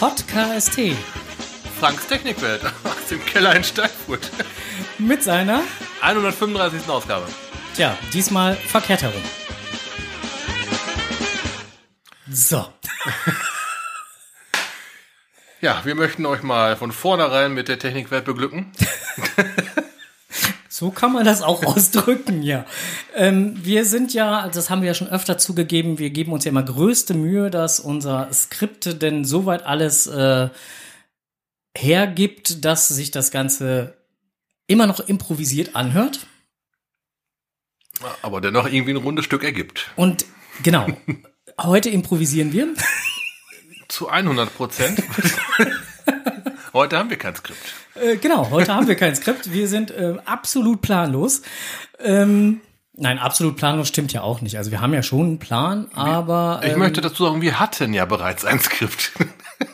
Podcast Franks Technikwelt aus dem Keller in Steinfurt. mit seiner, 135. Ausgabe. tja, diesmal verkehrt herum. So, Ja, wir möchten euch mal von vornherein mit der Technikwelt beglücken. so kann man das auch ausdrücken, ja. Ähm, wir sind ja, das haben wir ja schon öfter zugegeben, wir geben uns ja immer größte Mühe, dass unser Skript denn soweit alles äh, hergibt, dass sich das Ganze immer noch improvisiert anhört. Aber dennoch irgendwie ein rundes Stück ergibt. Und genau, heute improvisieren wir. Zu 100 Prozent. Heute haben wir kein Skript. Äh, genau, heute haben wir kein Skript. Wir sind äh, absolut planlos. Ähm, nein, absolut planlos stimmt ja auch nicht. Also wir haben ja schon einen Plan, aber Ich ähm, möchte dazu sagen, wir hatten ja bereits ein Skript.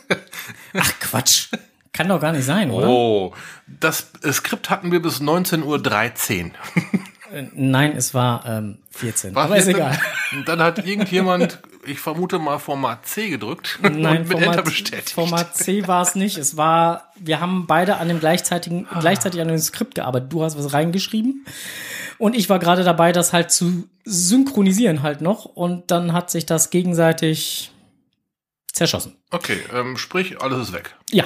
ach Quatsch, kann doch gar nicht sein, oder? Oh, das Skript hatten wir bis 19.13 Uhr. Äh, nein, es war ähm, 14. War aber ist 14? egal. Und dann hat irgendjemand, ich vermute mal, Format C gedrückt Nein, und mit Enter Format, bestätigt. Format C war es nicht. Es war, wir haben beide an dem gleichzeitigen, gleichzeitig an dem Skript gearbeitet. Du hast was reingeschrieben und ich war gerade dabei, das halt zu synchronisieren halt noch und dann hat sich das gegenseitig zerschossen. Okay, ähm, sprich, alles ist weg. Ja,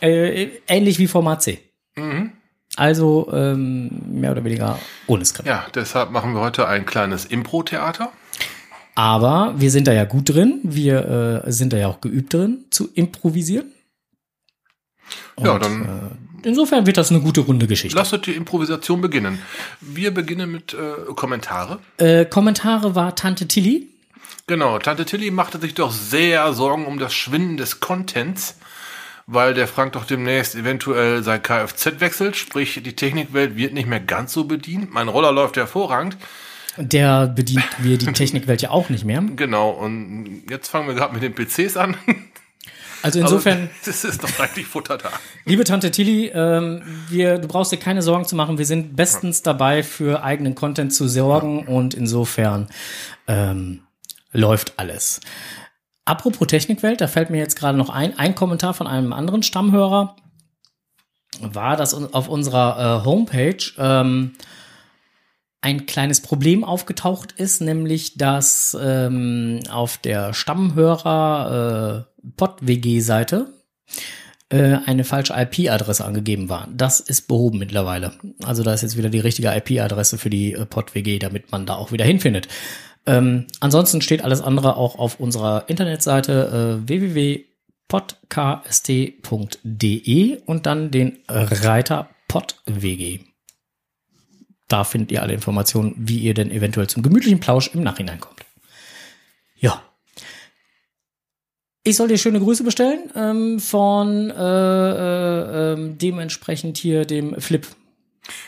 äh, ähnlich wie Format C. Mhm. Also ähm, mehr oder weniger ohne Skript. Ja, deshalb machen wir heute ein kleines Impro-Theater. Aber wir sind da ja gut drin. Wir äh, sind da ja auch geübt drin, zu improvisieren. Ja, Und, dann äh, insofern wird das eine gute runde Geschichte. lasst die Improvisation beginnen. Wir beginnen mit äh, Kommentare. Äh, Kommentare war Tante Tilly. Genau, Tante Tilly machte sich doch sehr Sorgen um das Schwinden des Contents, weil der Frank doch demnächst eventuell sein Kfz wechselt, sprich die Technikwelt wird nicht mehr ganz so bedient. Mein Roller läuft hervorragend. Der bedient wir die Technikwelt ja auch nicht mehr. Genau, und jetzt fangen wir gerade mit den PCs an. Also insofern, es ist doch eigentlich Futter da. liebe Tante Tilly, ähm, wir, du brauchst dir keine Sorgen zu machen. Wir sind bestens dabei, für eigenen Content zu sorgen und insofern ähm, läuft alles. Apropos Technikwelt, da fällt mir jetzt gerade noch ein, ein Kommentar von einem anderen Stammhörer war, dass auf unserer äh, Homepage ähm, ein kleines Problem aufgetaucht ist, nämlich dass ähm, auf der Stammhörer äh, äh, eine falsche IP-Adresse angegeben war. Das ist behoben mittlerweile. Also da ist jetzt wieder die richtige IP-Adresse für die äh, Pod-WG, damit man da auch wieder hinfindet. Ähm, ansonsten steht alles andere auch auf unserer Internetseite äh, www.podcast.de und dann den Reiter PodWG. Da findet ihr alle Informationen, wie ihr denn eventuell zum gemütlichen Plausch im Nachhinein kommt. Ja. Ich soll dir schöne Grüße bestellen ähm, von äh, äh, ähm, dementsprechend hier dem Flip.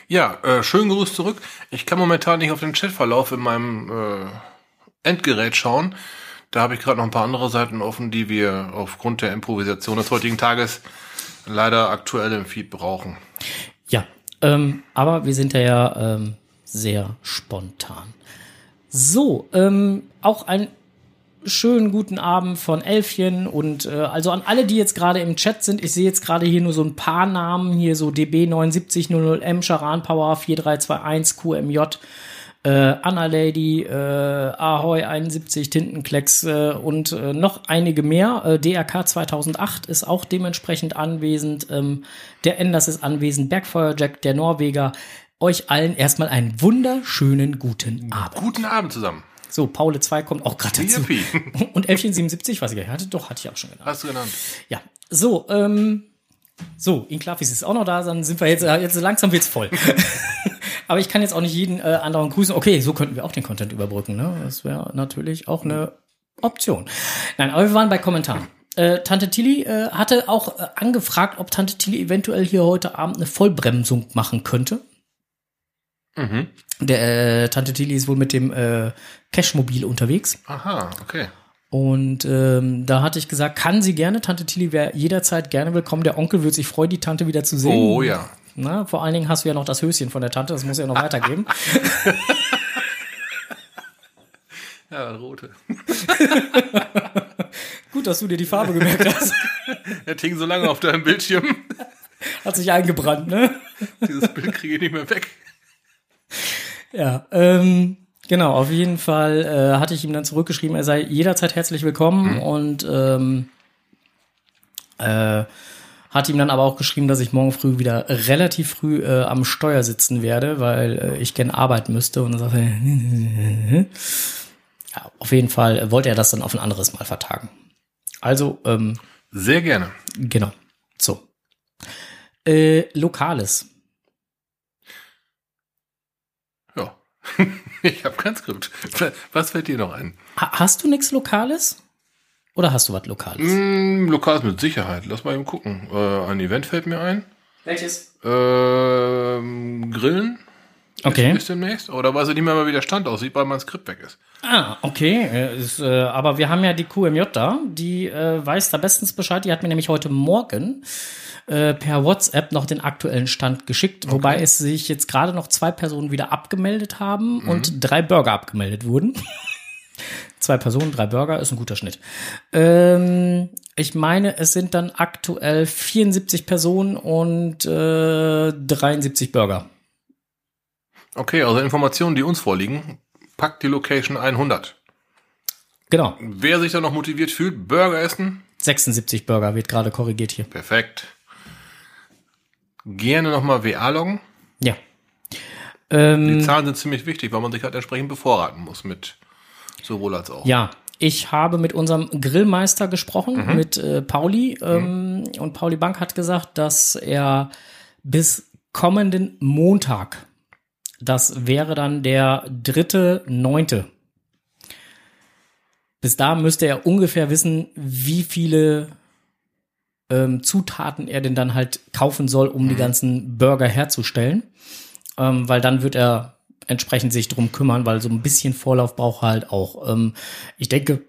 Ja, äh, schönen Gruß zurück. Ich kann momentan nicht auf den Chatverlauf in meinem äh, Endgerät schauen. Da habe ich gerade noch ein paar andere Seiten offen, die wir aufgrund der Improvisation des heutigen Tages leider aktuell im Feed brauchen. Ähm, aber wir sind ja, ähm, sehr spontan. So, ähm, auch ein schönen guten Abend von Elfchen und äh, also an alle, die jetzt gerade im Chat sind. Ich sehe jetzt gerade hier nur so ein paar Namen, hier so DB7900M, Charan Power 4321, QMJ, äh, Anna Lady, äh, Ahoy 71, Tintenklecks äh, und äh, noch einige mehr. Äh, DRK 2008 ist auch dementsprechend anwesend. Ähm, der Enders ist anwesend, Bergfeuerjack, der Norweger. Euch allen erstmal einen wunderschönen guten Abend. Guten Abend zusammen. So, Paule 2 kommt auch gerade dazu. Und Elfchen 77, was ich hatte, doch, hatte ich auch schon genannt. Hast du genannt. Ja, so, ähm, so, Inklavis ist auch noch da, dann sind wir jetzt, äh, jetzt langsam wird's voll. Aber ich kann jetzt auch nicht jeden äh, anderen grüßen. Okay, so könnten wir auch den Content überbrücken, ne? Das wäre natürlich auch eine Option. Nein, aber wir waren bei Kommentaren. Äh, Tante Tilly äh, hatte auch äh, angefragt, ob Tante Tilly eventuell hier heute Abend eine Vollbremsung machen könnte. Mhm. Der äh, Tante Tilly ist wohl mit dem äh, Cashmobil unterwegs. Aha, okay. Und ähm, da hatte ich gesagt, kann sie gerne. Tante Tilly wäre jederzeit gerne willkommen. Der Onkel würde sich freuen, die Tante wieder zu sehen. Oh ja. Na, vor allen Dingen hast du ja noch das Höschen von der Tante, das muss ja noch weitergeben. Ja, rote. Gut, dass du dir die Farbe gemerkt hast. Er hing so lange auf deinem Bildschirm. Hat sich eingebrannt, ne? Dieses Bild kriege ich nicht mehr weg. Ja, ähm, genau, auf jeden Fall äh, hatte ich ihm dann zurückgeschrieben, er sei jederzeit herzlich willkommen und ähm, äh, hat ihm dann aber auch geschrieben, dass ich morgen früh wieder relativ früh äh, am Steuer sitzen werde, weil äh, ich gern arbeiten müsste. Und dann sagte er, ja, auf jeden Fall äh, wollte er das dann auf ein anderes Mal vertagen. Also, ähm, Sehr gerne. genau. So. Äh, Lokales. Ja. Ich habe kein Skript. Was fällt dir noch ein? Ha hast du nichts Lokales? Oder hast du was Lokales? Mm, Lokal mit Sicherheit. Lass mal eben gucken. Äh, ein Event fällt mir ein. Welches? Ähm, Grillen Okay. ist demnächst. Oder weiß ich nicht mehr, mal, wie der Stand aussieht, weil mein Skript weg ist. Ah, okay. Äh, Ist, äh, aber wir haben ja die QMJ da, die äh, weiß da bestens Bescheid. Die hat mir nämlich heute Morgen äh, per WhatsApp noch den aktuellen Stand geschickt, wobei es sich jetzt gerade noch zwei Personen wieder abgemeldet haben und drei Burger abgemeldet wurden. Zwei Personen, drei Burger ist ein guter Schnitt. Ähm, ich meine, es sind dann aktuell 74 Personen und äh, 73 Burger. Okay, also Informationen, die uns vorliegen. Packt die Location 100. Genau, Wer sich da noch motiviert fühlt, Burger essen, 76 Burger wird gerade korrigiert hier. perfekt. Gerne nochmal WA loggen. Ja. Ähm, Die Zahlen sind ziemlich wichtig, weil man sich halt entsprechend bevorraten muss mit sowohl als auch. Ja, ich habe mit unserem Grillmeister gesprochen, mit äh, Pauli. Ähm, Und Pauli Bank hat gesagt, dass er bis kommenden Montag, das wäre dann der dritte, neunte, bis da müsste er ungefähr wissen, wie viele ähm, Zutaten er denn dann halt kaufen soll, um die ganzen Burger herzustellen. Ähm, weil dann wird er entsprechend sich drum kümmern, weil so ein bisschen Vorlauf braucht er halt auch. Ähm, ich denke,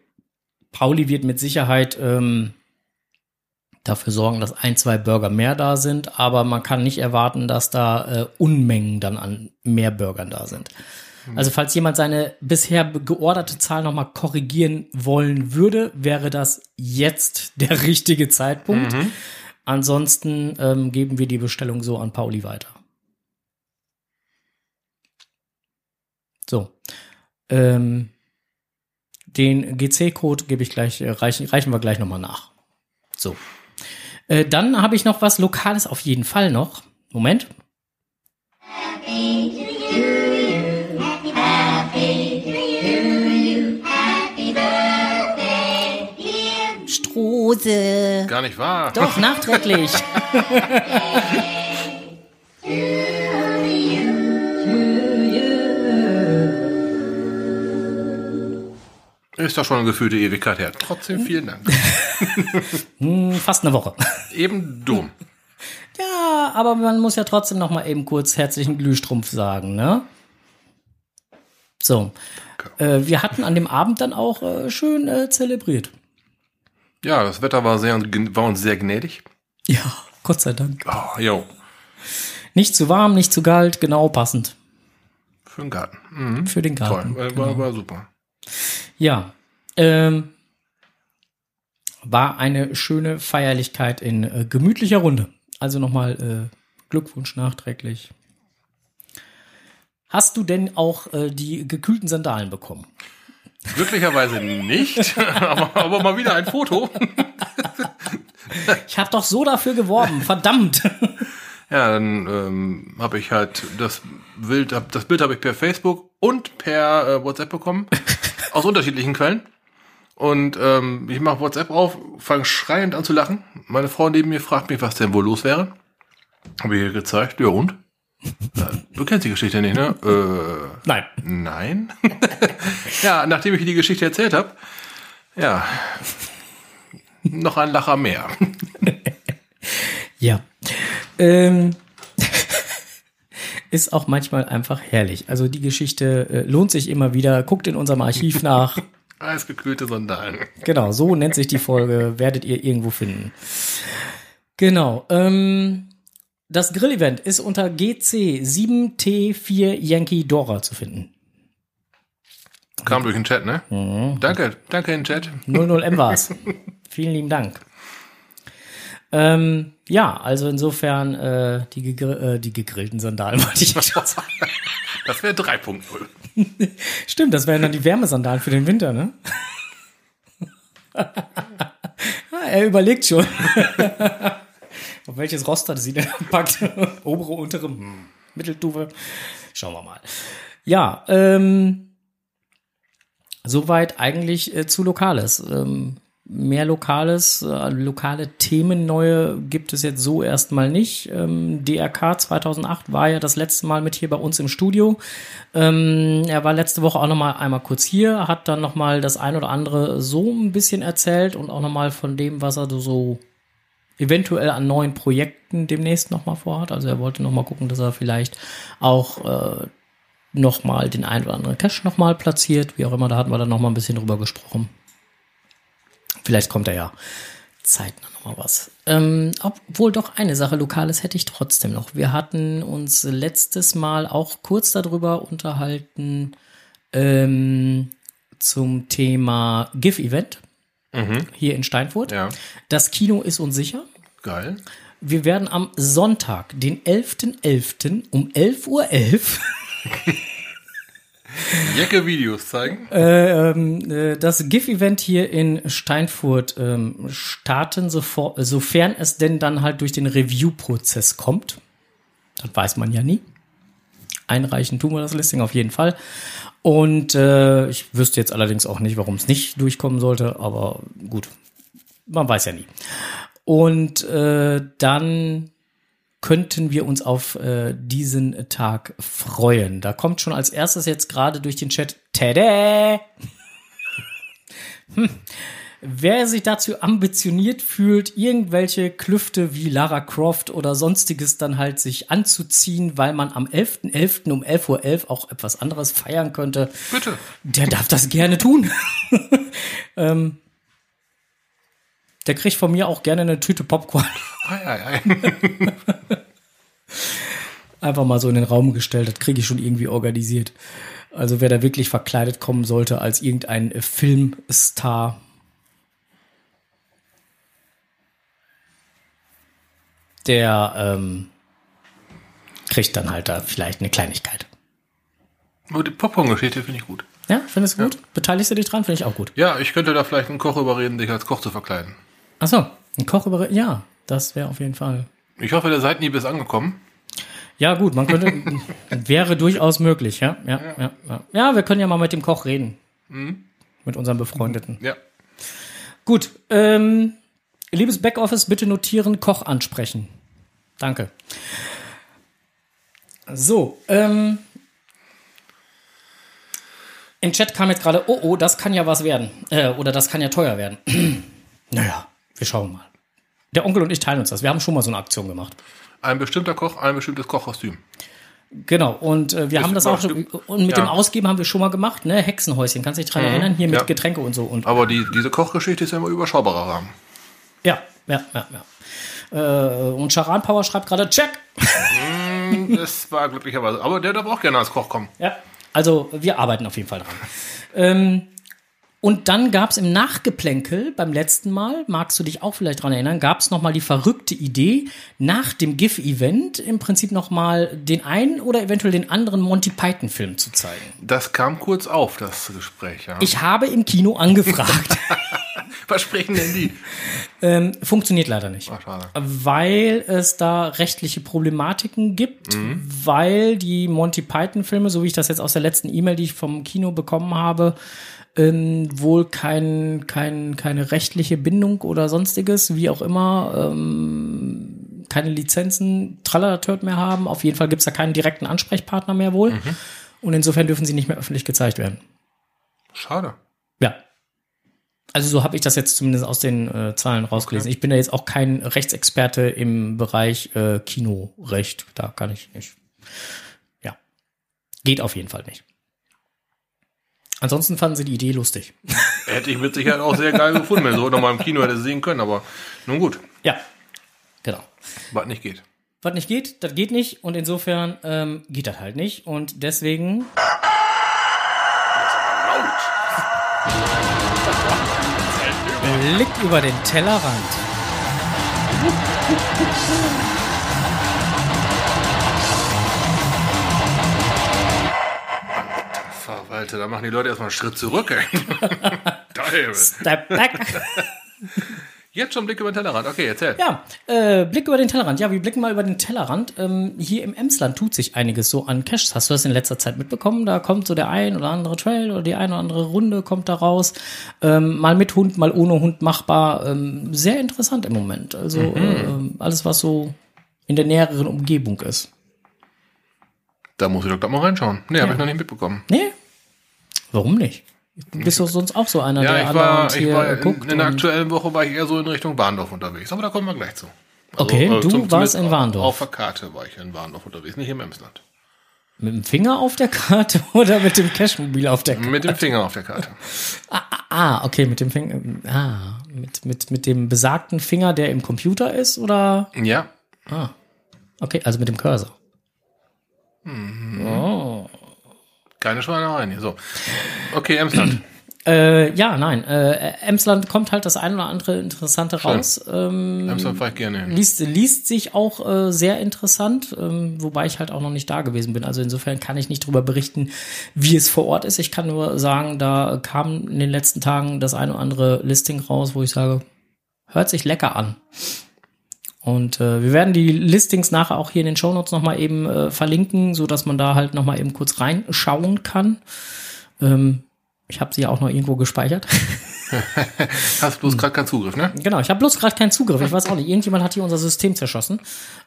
Pauli wird mit Sicherheit ähm, dafür sorgen, dass ein, zwei Burger mehr da sind, aber man kann nicht erwarten, dass da äh, Unmengen dann an mehr Burgern da sind. Also falls jemand seine bisher georderte Zahl nochmal korrigieren wollen würde, wäre das jetzt der richtige Zeitpunkt. Ansonsten ähm, geben wir die Bestellung so an Pauli weiter. So. Ähm, den GC-Code gebe ich gleich, äh, reichen, reichen wir gleich nochmal nach. So. Äh, dann habe ich noch was Lokales auf jeden Fall noch. Moment. Strose. Gar nicht wahr. Doch, nachträglich. Ist doch schon eine gefühlte Ewigkeit her. Trotzdem vielen Dank. Hm, Fast eine Woche. Eben dumm. Ja, aber man muss ja trotzdem noch mal eben kurz herzlichen Glühstrumpf sagen, ne? So. Äh, wir hatten an dem Abend dann auch äh, schön äh, zelebriert. Ja, das Wetter war, sehr, war uns sehr gnädig. Ja, Gott sei Dank. Oh, jo. Nicht zu warm, nicht zu kalt, genau passend Für den Garten. Mhm. für den Toll. Garten. War, war, war super. Ja. Ähm, war eine schöne Feierlichkeit in äh, gemütlicher Runde. Also nochmal äh, Glückwunsch nachträglich. Hast du denn auch äh, die gekühlten Sandalen bekommen? Glücklicherweise nicht, aber, aber mal wieder ein Foto. Ich habe doch so dafür geworben, verdammt. Ja, dann ähm, habe ich halt das Bild, hab, das Bild habe ich per Facebook und per äh, WhatsApp bekommen, aus unterschiedlichen Quellen. Und ähm, ich mache WhatsApp auf, fange schreiend an zu lachen. Meine Frau neben mir fragt mich, was denn wohl los wäre. Habe ich ihr gezeigt, ja und? Du kennst die Geschichte nicht, ne? Äh, Nein. Nein. ja, nachdem ich die Geschichte erzählt habe, ja, noch ein Lacher mehr. Ja. Ähm, ist auch manchmal einfach herrlich. Also die Geschichte äh, lohnt sich immer wieder. Guckt in unserem Archiv nach. Eisgekühlte Sandalen. Genau, so nennt sich die Folge. Werdet ihr irgendwo finden. Genau. Ähm, das Grillevent ist unter GC 7T4 Yankee Dora zu finden. Kam durch den Chat, ne? Danke, danke in den Chat. 00M war's. Vielen lieben Dank. Ähm, ja, also insofern äh, die, gegr äh, die gegrillten Sandalen wollte ich schon sagen. Das wäre 3.0. Stimmt, das wären dann die Wärmesandalen für den Winter, ne? ah, er überlegt schon. Auf welches Roster sie denn packt. Obere, untere, hm, Mittelstufe. Schauen wir mal. Ja, ähm, soweit eigentlich äh, zu Lokales. Ähm, mehr Lokales, äh, lokale Themen neue gibt es jetzt so erstmal nicht. Ähm, DRK 2008 war ja das letzte Mal mit hier bei uns im Studio. Ähm, er war letzte Woche auch noch mal einmal kurz hier, hat dann noch mal das ein oder andere so ein bisschen erzählt und auch noch mal von dem, was er so eventuell an neuen Projekten demnächst noch mal vorhat. Also er wollte noch mal gucken, dass er vielleicht auch äh, noch mal den ein oder anderen Cache noch mal platziert, wie auch immer. Da hatten wir dann noch mal ein bisschen drüber gesprochen. Vielleicht kommt er ja zeitnah noch mal was. Ähm, obwohl doch eine Sache Lokales hätte ich trotzdem noch. Wir hatten uns letztes Mal auch kurz darüber unterhalten ähm, zum Thema GIF-Event hier in Steinfurt. Ja. Das Kino ist uns sicher. Geil. Wir werden am Sonntag, den 11.11. um 11.11 Uhr Jacke Videos zeigen. ähm, äh, das GIF-Event hier in Steinfurt ähm, starten, sofort, sofern es denn dann halt durch den Review-Prozess kommt. Das weiß man ja nie. Einreichen tun wir das Listing auf jeden Fall. Und äh, ich wüsste jetzt allerdings auch nicht, warum es nicht durchkommen sollte, aber gut, man weiß ja nie. Und äh, dann könnten wir uns auf äh, diesen Tag freuen. Da kommt schon als erstes jetzt gerade durch den Chat Tada! hm. Wer sich dazu ambitioniert fühlt, irgendwelche Klüfte wie Lara Croft oder sonstiges dann halt sich anzuziehen, weil man am 11.11. .11. um 11.11 Uhr .11 auch etwas anderes feiern könnte, Bitte. der darf das gerne tun. ähm, der kriegt von mir auch gerne eine Tüte Popcorn. Ei, ei, ei. Einfach mal so in den Raum gestellt, das kriege ich schon irgendwie organisiert. Also wer da wirklich verkleidet kommen sollte als irgendein Filmstar, der ähm, kriegt dann halt da vielleicht eine Kleinigkeit. Nur die Popcorn-Geschichte finde ich gut. Ja, findest du gut? Beteiligst du dich dran? Finde ich auch gut. Ja, ich könnte da vielleicht einen Koch überreden, dich als Koch zu verkleiden. Achso, ein Koch über. Ja, das wäre auf jeden Fall. Ich hoffe, der Seitenhieb ist angekommen. Ja, gut, man könnte. wäre durchaus möglich, ja? Ja, ja, ja. Ja, wir können ja mal mit dem Koch reden. Mit unserem Befreundeten. Ja. Gut, ähm, liebes Backoffice, bitte notieren, Koch ansprechen. Danke. So, ähm, im Chat kam jetzt gerade, oh, oh, das kann ja was werden. Äh, oder das kann ja teuer werden. naja, wir schauen mal. Der Onkel und ich teilen uns das. Wir haben schon mal so eine Aktion gemacht. Ein bestimmter Koch, ein bestimmtes Kochkostüm. Genau, und äh, wir haben das auch schon, und mit Ja. dem Ausgeben haben wir schon mal gemacht, ne? Hexenhäuschen, kannst du dich dran erinnern? Hier mit ja. Getränke und so. Und Aber die, diese Kochgeschichte ist ja immer überschaubarer Rahmen. ja, ja, ja, ja. Äh, und Charan Power schreibt gerade, check. Das war glücklicherweise. Aber der darf auch gerne als Koch kommen. Ja, also wir arbeiten auf jeden Fall dran. ähm, und dann gab es im Nachgeplänkel beim letzten Mal, magst du dich auch vielleicht dran erinnern, gab es nochmal die verrückte Idee, nach dem GIF-Event im Prinzip nochmal den einen oder eventuell den anderen Monty Python-Film zu zeigen. Das kam kurz auf, das Gespräch. Ja. Ich habe im Kino angefragt. Was sprechen denn die? ähm, funktioniert leider nicht. Ach, schade. weil es da rechtliche Problematiken gibt, weil die Monty Python-Filme, so wie ich das jetzt aus der letzten E-Mail, die ich vom Kino bekommen habe, ähm, wohl kein, kein, keine rechtliche Bindung oder sonstiges, wie auch immer, ähm, keine Lizenzen, Tralalatört mehr haben. Auf jeden Fall gibt's da keinen direkten Ansprechpartner mehr wohl. Und insofern dürfen sie nicht mehr öffentlich gezeigt werden. Schade. Ja. Also so habe ich das jetzt zumindest aus den äh, Zahlen rausgelesen. Ich bin da jetzt auch kein Rechtsexperte im Bereich äh, Kinorecht. Da kann ich nicht. Ja. Geht auf jeden Fall nicht. Ansonsten fanden sie die Idee lustig. Hätte ich mit Sicherheit auch sehr geil gefunden, wenn so nochmal im Kino hätte sehen können, aber nun gut, Ja. Genau. was nicht geht. Was nicht geht, das geht nicht. Und insofern ähm, geht das halt nicht. Und deswegen. Blick über den Tellerrand. Verwalte, da machen die Leute erstmal einen Schritt zurück. Ey. Step back. Jetzt schon Blick über den Tellerrand. Okay, erzähl. Ja, äh, Blick über den Tellerrand. Ja, wir blicken mal über den Tellerrand. Ähm, hier im Emsland tut sich einiges so an Caches. Hast du das in letzter Zeit mitbekommen? Da kommt so der ein oder andere Trail oder die eine oder andere Runde kommt da raus. Ähm, mal mit Hund, mal ohne Hund machbar. Ähm, sehr interessant im Moment. Also äh, alles, was so in der näheren Umgebung ist. Da muss ich doch gleich mal reinschauen. Nee, habe ich noch nicht mitbekommen. Nee? Warum nicht? Bist du sonst auch so einer, Ja, der ich war, ich war in, guckt? in der aktuellen Woche war ich eher so in Richtung Warndorf unterwegs. Aber da kommen wir gleich zu. Also, Okay, du zum- warst in Warndorf. Auf der Karte war ich in Warndorf unterwegs, nicht im Emsland. Mit dem Finger auf der Karte oder mit dem Cashmobil auf der Karte? Mit dem Finger auf der Karte. Ah, okay, mit dem Finger. Ah, mit, mit, mit dem besagten Finger, der im Computer ist, oder? Ja, Ah. Okay, also mit dem Cursor. Keine Schweinereien hier. So. Okay, Emsland. Äh, ja, nein. Äh, Emsland kommt halt das ein oder andere Interessante raus. Ähm, Emsland fahre ich gerne hin. liest, liest sich auch äh, sehr interessant, ähm, wobei ich halt auch noch nicht da gewesen bin. Also insofern kann ich nicht drüber berichten, wie es vor Ort ist. Ich kann nur sagen, da kam in den letzten Tagen das ein oder andere Listing raus, wo ich sage, hört sich lecker an. Und äh, wir werden die Listings nachher auch hier in den Shownotes nochmal eben äh, verlinken, so dass man da halt nochmal eben kurz reinschauen kann. Ähm, ich habe sie ja auch noch irgendwo gespeichert. Hast bloß gerade keinen Zugriff, ne? Genau, ich habe bloß gerade keinen Zugriff. Ich weiß auch nicht. Irgendjemand hat hier unser System zerschossen.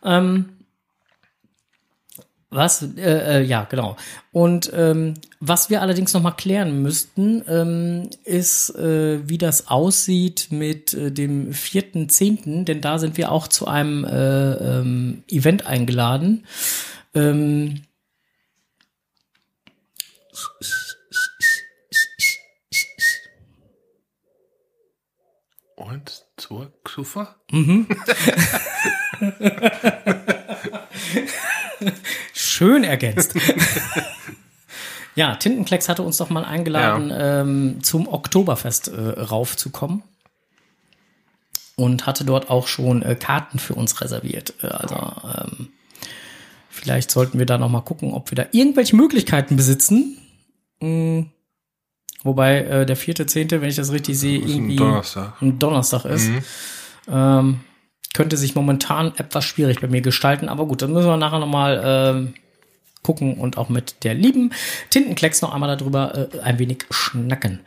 Ähm, was? Äh, äh, ja, genau. Und ähm, was wir allerdings noch mal klären müssten, ähm, ist, äh, wie das aussieht mit äh, dem vierten Zehnten, denn da sind wir auch zu einem äh, ähm, Event eingeladen. Ähm, Und zur Xufa? Schön ergänzt. ja, Tintenklecks hatte uns doch mal eingeladen, ähm, zum Oktoberfest äh, raufzukommen. Und hatte dort auch schon äh, Karten für uns reserviert. Äh, also ähm, vielleicht sollten wir da noch mal gucken, ob wir da irgendwelche Möglichkeiten besitzen. Mm, wobei äh, der vierte, zehnte, wenn ich das richtig sehe, ist ein irgendwie Donnerstag. ein Donnerstag ist. Mhm. Ähm, könnte sich momentan etwas schwierig bei mir gestalten, aber gut, dann müssen wir nachher nochmal ähm, gucken und auch mit der lieben Tintenklecks noch einmal darüber äh, ein wenig schnacken.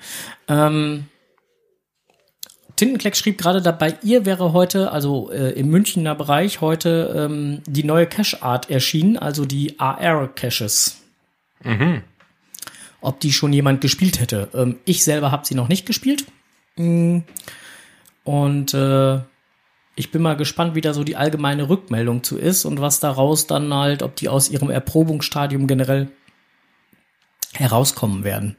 Ähm, Tintenklecks schrieb gerade dabei, ihr wäre heute, also äh, im Münchner Bereich, heute ähm, die neue Cache-Art erschienen, also die AR-Caches. Ob die schon jemand gespielt hätte. Ähm, ich selber habe sie noch nicht gespielt. Mm. Und äh, ich bin mal gespannt, wie da so die allgemeine Rückmeldung zu ist und was daraus dann halt, ob die aus ihrem Erprobungsstadium generell herauskommen werden.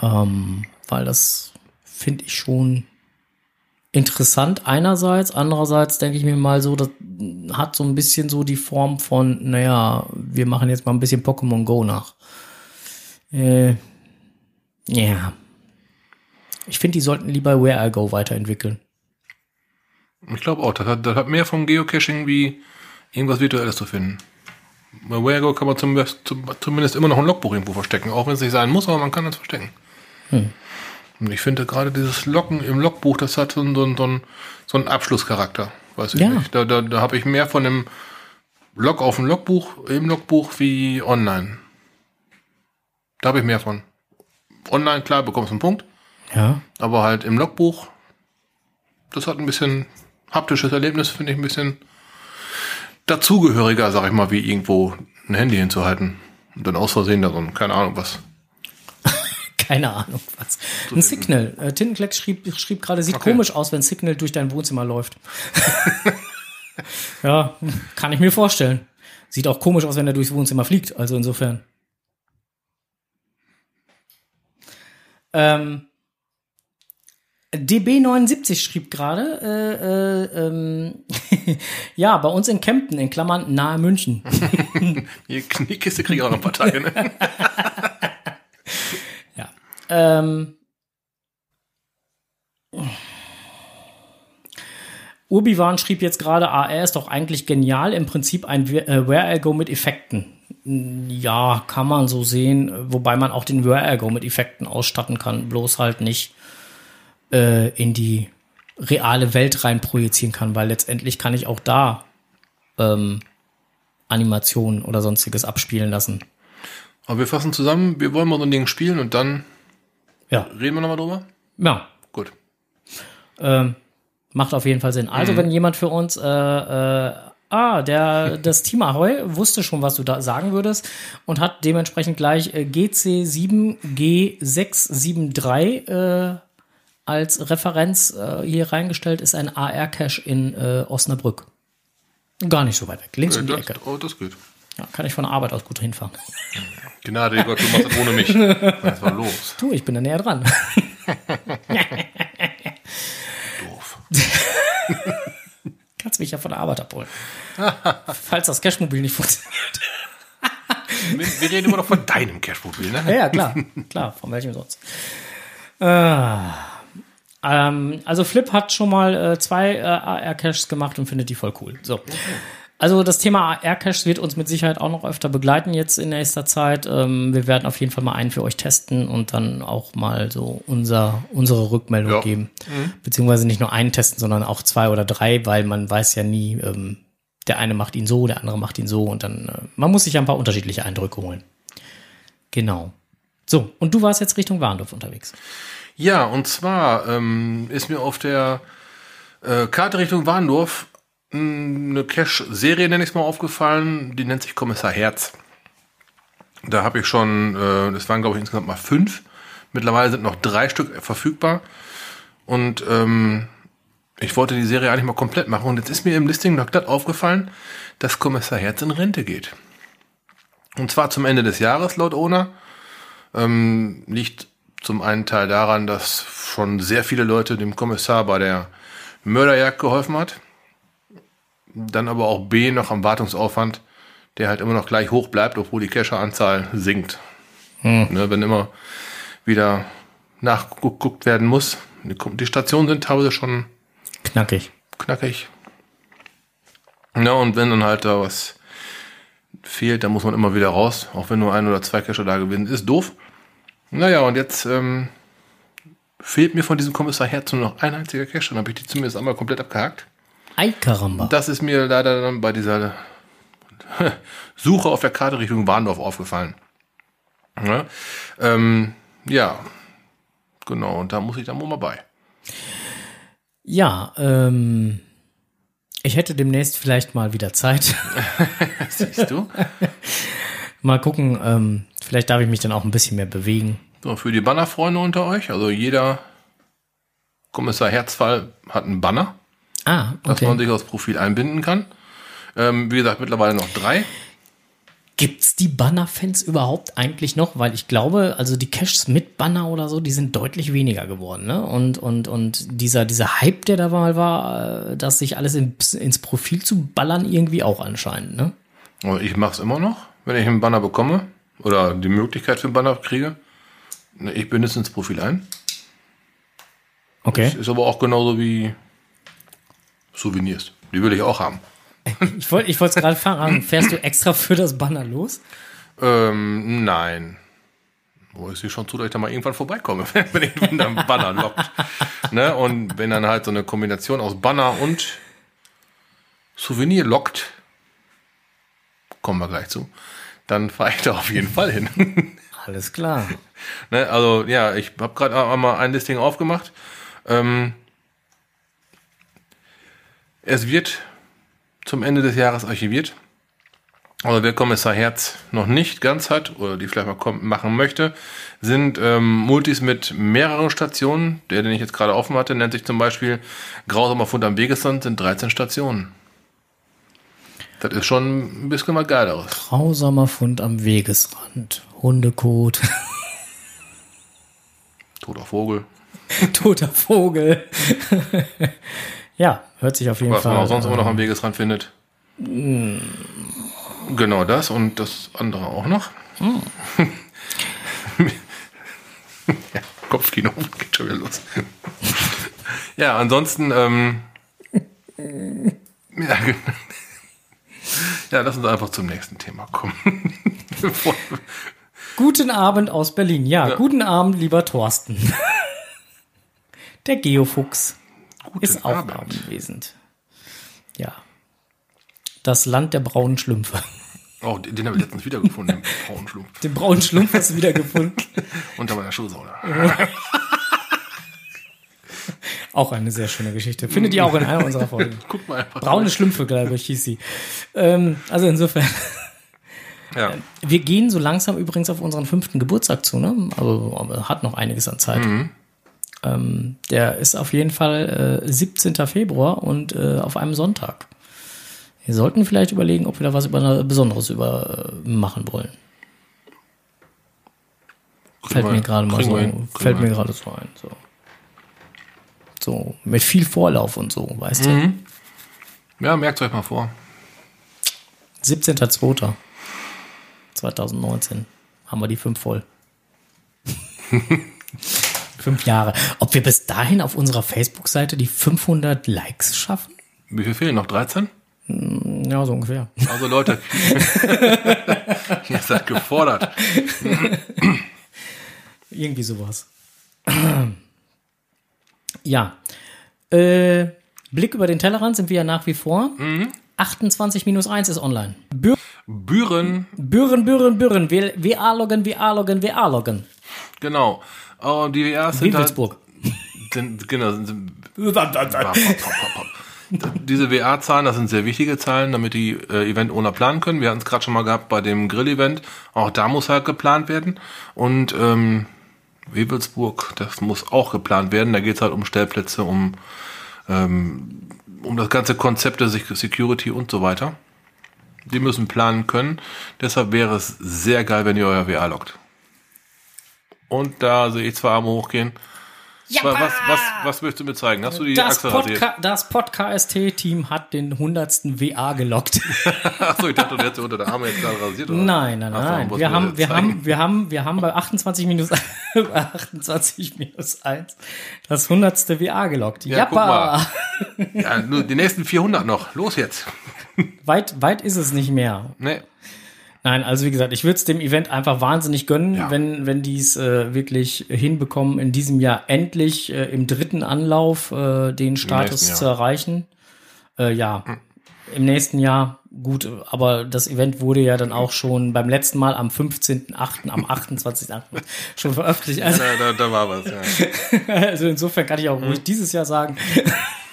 Ähm, weil das finde ich schon interessant einerseits, andererseits denke ich mir mal so, das hat so ein bisschen so die Form von, naja, wir machen jetzt mal ein bisschen Pokémon Go nach. Äh, ja. Ich finde, die sollten lieber Where I Go weiterentwickeln. Ich glaube auch, das hat, das hat mehr vom Geocaching wie irgendwas Virtuelles zu finden. Bei Wherego kann man zum, zum, zumindest immer noch ein Logbuch irgendwo verstecken, auch wenn es nicht sein muss, aber man kann es verstecken. Und ich finde gerade dieses Locken im Logbuch, das hat so, einen- so, einen- so, einen- so einen Abschlusscharakter. Weiß ich Ja. nicht. Da, da, da habe ich mehr von dem Log auf dem Logbuch, im Logbuch wie online. Da habe ich mehr von. Online, klar, bekommst du einen Punkt. Ja. Aber halt im Logbuch, das hat ein bisschen haptisches Erlebnis, finde ich ein bisschen dazugehöriger, sag ich mal, wie irgendwo ein Handy hinzuhalten. Und dann aus Versehen da so ein, keine Ahnung was. Keine Ahnung was. Ein Signal. Äh, Tintenklecks schrieb, schrieb gerade, sieht Okay. komisch aus, wenn Signal durch dein Wohnzimmer läuft. ja, kann ich mir vorstellen. Sieht auch komisch aus, wenn er durchs Wohnzimmer fliegt. Also insofern. Ähm, DB79 schrieb gerade, äh, äh, ähm, ja, bei uns in Kempten, in Klammern nahe München. Die Kniekiste kriege ich auch noch ein paar Tage, ne? Ja. Ähm, Urbiwan schrieb jetzt gerade, AR ist doch eigentlich genial, im Prinzip ein äh, Where-Ergo mit Effekten. Ja, kann man so sehen, wobei man auch den Where-Ergo mit Effekten ausstatten kann, bloß halt nicht äh, in die reale Welt rein projizieren kann, weil letztendlich kann ich auch da ähm, Animationen oder sonstiges abspielen lassen. Aber wir fassen zusammen, wir wollen mal so ein Ding spielen und dann Ja, reden wir nochmal drüber. ja. Gut. Ähm, macht auf jeden Fall Sinn. Also, wenn jemand für uns, äh, äh, ah, der, das Team Ahoy wusste schon, was du da sagen würdest und hat dementsprechend gleich äh, GC7G673 äh, als Referenz äh, hier reingestellt, ist ein AR-Cache in äh, Osnabrück. Gar nicht so weit weg, links um die das, Ecke. oh, das geht. Ja, kann ich von der Arbeit aus gut hinfahren. Gnade Gott, du machst das ohne mich. Was war los? Du, ich bin da näher dran. Doof. Kannst mich ja von der Arbeit abholen. Falls das Cashmobil nicht funktioniert. Wir, wir reden immer noch von deinem Cashmobil, ne? Ja, ja, klar. klar, von welchem sonst? Ah, ähm, also Flip hat schon mal äh, zwei äh, AR-Caches gemacht und findet die voll cool. So. Also das Thema AR-Caches wird uns mit Sicherheit auch noch öfter begleiten jetzt in nächster Zeit. Ähm, wir werden auf jeden Fall mal einen für euch testen und dann auch mal so unser, unsere Rückmeldung Ja. geben. Beziehungsweise nicht nur einen testen, sondern auch zwei oder drei, weil man weiß ja nie, ähm, der eine macht ihn so, der andere macht ihn so und dann, äh, man muss sich ja ein paar unterschiedliche Eindrücke holen. Genau. So, und du warst jetzt Richtung Warndorf unterwegs. Ja, und zwar ähm, ist mir auf der äh, Karte Richtung Warndorf mh, eine Cache-Serie, nenne ich es mal, aufgefallen. Die nennt sich Kommissar Herz. Da habe ich schon, äh, das waren glaube ich insgesamt mal fünf. Mittlerweile sind noch drei Stück verfügbar. Und ähm, ich wollte die Serie eigentlich mal komplett machen. Und jetzt ist mir im Listing noch glatt aufgefallen, dass Kommissar Herz in Rente geht. Und zwar zum Ende des Jahres, laut Owner. Ähm, liegt zum einen Teil daran, dass schon sehr viele Leute dem Kommissar bei der Mörderjagd geholfen hat. Dann aber auch B noch am Wartungsaufwand, der halt immer noch gleich hoch bleibt, obwohl die Cacher-Anzahl sinkt. Ne, wenn immer wieder nachgeguckt werden muss. Die, die Stationen sind teilweise schon Knackig. knackig. Ja, und wenn dann halt da was fehlt, dann muss man immer wieder raus, auch wenn nur ein oder zwei Cacher da gewinnen. Ist doof. Naja, und jetzt ähm, fehlt mir von diesem Kommissar Herz nur noch ein einziger Cache. Dann habe ich die zumindest einmal komplett abgehakt. Ei, Karamba. Das ist mir leider dann bei dieser Suche auf der Karte Richtung Warndorf aufgefallen. Ja, ähm, ja. genau, und da muss ich dann wohl mal bei. Ja, ähm, ich hätte demnächst vielleicht mal wieder Zeit. Siehst du? mal gucken, ähm, vielleicht darf ich mich dann auch ein bisschen mehr bewegen. So, für die Bannerfreunde unter euch, also jeder Kommissar Herzfall hat einen Banner, Ah, dass man okay. sich aufs Profil einbinden kann. Ähm, wie gesagt, mittlerweile noch drei. Gibt's die Banner-Fans überhaupt eigentlich noch? Weil ich glaube, also die Caches mit Banner oder so, die sind deutlich weniger geworden, ne? Und, und, und dieser, dieser Hype, der da mal war, äh, dass sich alles ins, ins Profil zu ballern, irgendwie auch anscheinend, ne? Aber ich mache es immer noch, wenn ich einen Banner bekomme oder die Möglichkeit für einen Banner kriege. Ich binde es ins Profil ein. Okay. Ist aber auch genauso wie Souvenirs. Die will ich auch haben. Ich wollte ich es gerade fragen, fährst du extra für das Banner los? Ähm, nein. Wo ist sie schon zu, dass ich da mal irgendwann vorbeikomme, wenn ich dann Banner lockt. ne? Und wenn dann halt so eine Kombination aus Banner und Souvenir lockt, kommen wir gleich zu, dann fahre ich da auf jeden Fall hin. Alles klar. ne? Also ja, ich habe gerade einmal ein Listing aufgemacht. Ähm, es wird zum Ende des Jahres archiviert. Also wer Kommissar Herz noch nicht ganz hat oder die vielleicht mal machen möchte, sind ähm, Multis mit mehreren Stationen. Der, den ich jetzt gerade offen hatte, nennt sich zum Beispiel Grausamer Fund am Wegesrand, sind 13 Stationen. Das ist schon ein bisschen mal geileres. Grausamer Fund am Wegesrand. Hundekot. Toter Vogel. Toter Vogel. ja, hört sich auf jeden Was Fall. man auch sonst immer noch äh, am Wegesrand findet. Genau das und das andere auch noch. ja, Kopfkino geht schon wieder los. ja, ansonsten, ähm, Ja, genau. Ja, lass uns einfach zum nächsten Thema kommen. Guten Abend aus Berlin. Ja, Ja. guten Abend, lieber Thorsten. Der Geofuchs Guten ist auch Abend. anwesend. Ja. Das Land der braunen Schlümpfe. Oh, den, den habe ich letztens wiedergefunden, den braunen Schlumpf. Den braunen Schlumpf hast du wiedergefunden. Unter meiner Schuhsohle. Auch eine sehr schöne Geschichte. Findet ihr auch in einer unserer Folgen. Guck mal einfach. Braune Schlümpfe, glaube ich, hieß sie. Ähm, also insofern. Ja. Wir gehen so langsam übrigens auf unseren fünften Geburtstag zu, ne? Also aber hat noch einiges an Zeit. Ähm, der ist auf jeden Fall äh, 17. Februar und äh, auf einem Sonntag. Wir sollten vielleicht überlegen, ob wir da was über Besonderes über äh, machen wollen. Fällt wir- mir gerade mal kriegen so, kriegen fällt mir gerade so ein. So. So, mit viel Vorlauf und so, weißt du? Ja, merkt euch mal vor. 17.02.2019 haben wir die fünf voll. fünf Jahre. Ob wir bis dahin auf unserer Facebook-Seite die 500 Likes schaffen? Wie viel fehlen noch? 13? Ja, so ungefähr. Also Leute, ihr seid gefordert. Irgendwie sowas. Ja. Äh, Blick über den Tellerrand sind wir ja nach wie vor. 28 minus 1 ist online. Bür Büren, Büren, Büren, Büren. WA-Loggen, WA-Loggen, WA-Loggen. genau. Oh, die WRs sind halt, Wiewelsburg. sind, genau, sind, diese WA-Zahlen, das sind sehr wichtige Zahlen, damit die äh, Event-Owner planen können. Wir hatten es gerade schon mal gehabt bei dem Grill-Event. Auch da muss halt geplant werden. Und ähm, Webelsburg, das muss auch geplant werden. Da geht es halt um Stellplätze, um, ähm, um das ganze Konzept der Sec- Security und so weiter. Die müssen planen können. Deshalb wäre es sehr geil, wenn ihr euer WA loggt. Und da sehe ich zwei Arme hochgehen. Was, was, was, was möchtest du mir zeigen? Hast du die Das, Achse? Podca das Podcast-Team hat den 100. WA gelockt. Achso, ich dachte, du hättest unter der Arme jetzt gerade rasiert, oder? Nein, nein, nein. Wir haben, wir, zeigen. haben, wir, haben, wir haben bei 28 minus, bei 28 minus 1 das 100. WA gelockt. Ja, guck Jappa! Ja, nur die nächsten 400 noch. Los jetzt. Weit, weit ist es nicht mehr. Nee. Nein, also wie gesagt, ich würde es dem Event einfach wahnsinnig gönnen, Ja. wenn, wenn die es äh, wirklich hinbekommen, in diesem Jahr endlich äh, im dritten Anlauf äh, den Status zu erreichen. Äh, ja, im nächsten Jahr gut, aber das Event wurde ja dann auch schon beim letzten Mal am 15.8., am 28.8. schon veröffentlicht. Also, Da, da, da war was, ja. also insofern kann ich auch ruhig dieses Jahr sagen.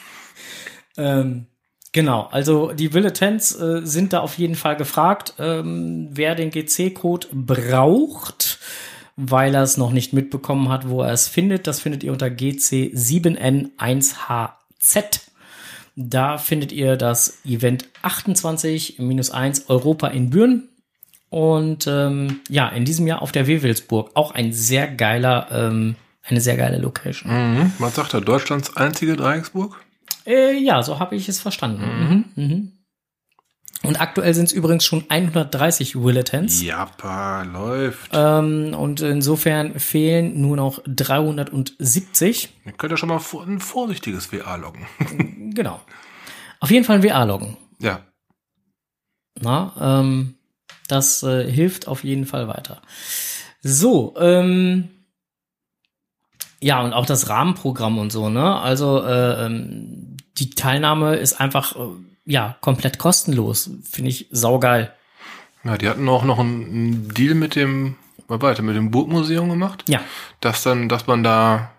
ähm, genau, also die Villetens äh, sind da auf jeden Fall gefragt. Ähm, wer den GC-Code braucht, weil er es noch nicht mitbekommen hat, wo er es findet, das findet ihr unter GC7N1HZ. Da findet ihr das Event 28-1 Europa in Büren. Und ähm, ja, in diesem Jahr auf der Wewelsburg. Auch ein sehr geiler, ähm, eine sehr geile Location. Mhm. Was sagt er? Deutschlands einzige Dreiecksburg? Äh, ja, so habe ich es verstanden. Mhm. Mhm. Und aktuell sind es übrigens schon 130 Willetons. Jappa, läuft. Ähm, und insofern fehlen nur noch 370. Ihr könnt ja schon mal ein vorsichtiges WA loggen. Genau. Auf jeden Fall ein WA-Loggen. ja. Na, ähm, das äh, hilft auf jeden Fall weiter. So, ähm, ja, und auch das Rahmenprogramm und so, ne? Also äh, ähm, die Teilnahme ist einfach äh, ja komplett kostenlos. Finde ich saugeil. Ja, die hatten auch noch einen, Deal mit dem, mal weiter, mit dem Burgmuseum gemacht. Ja, Dass dann, dass man da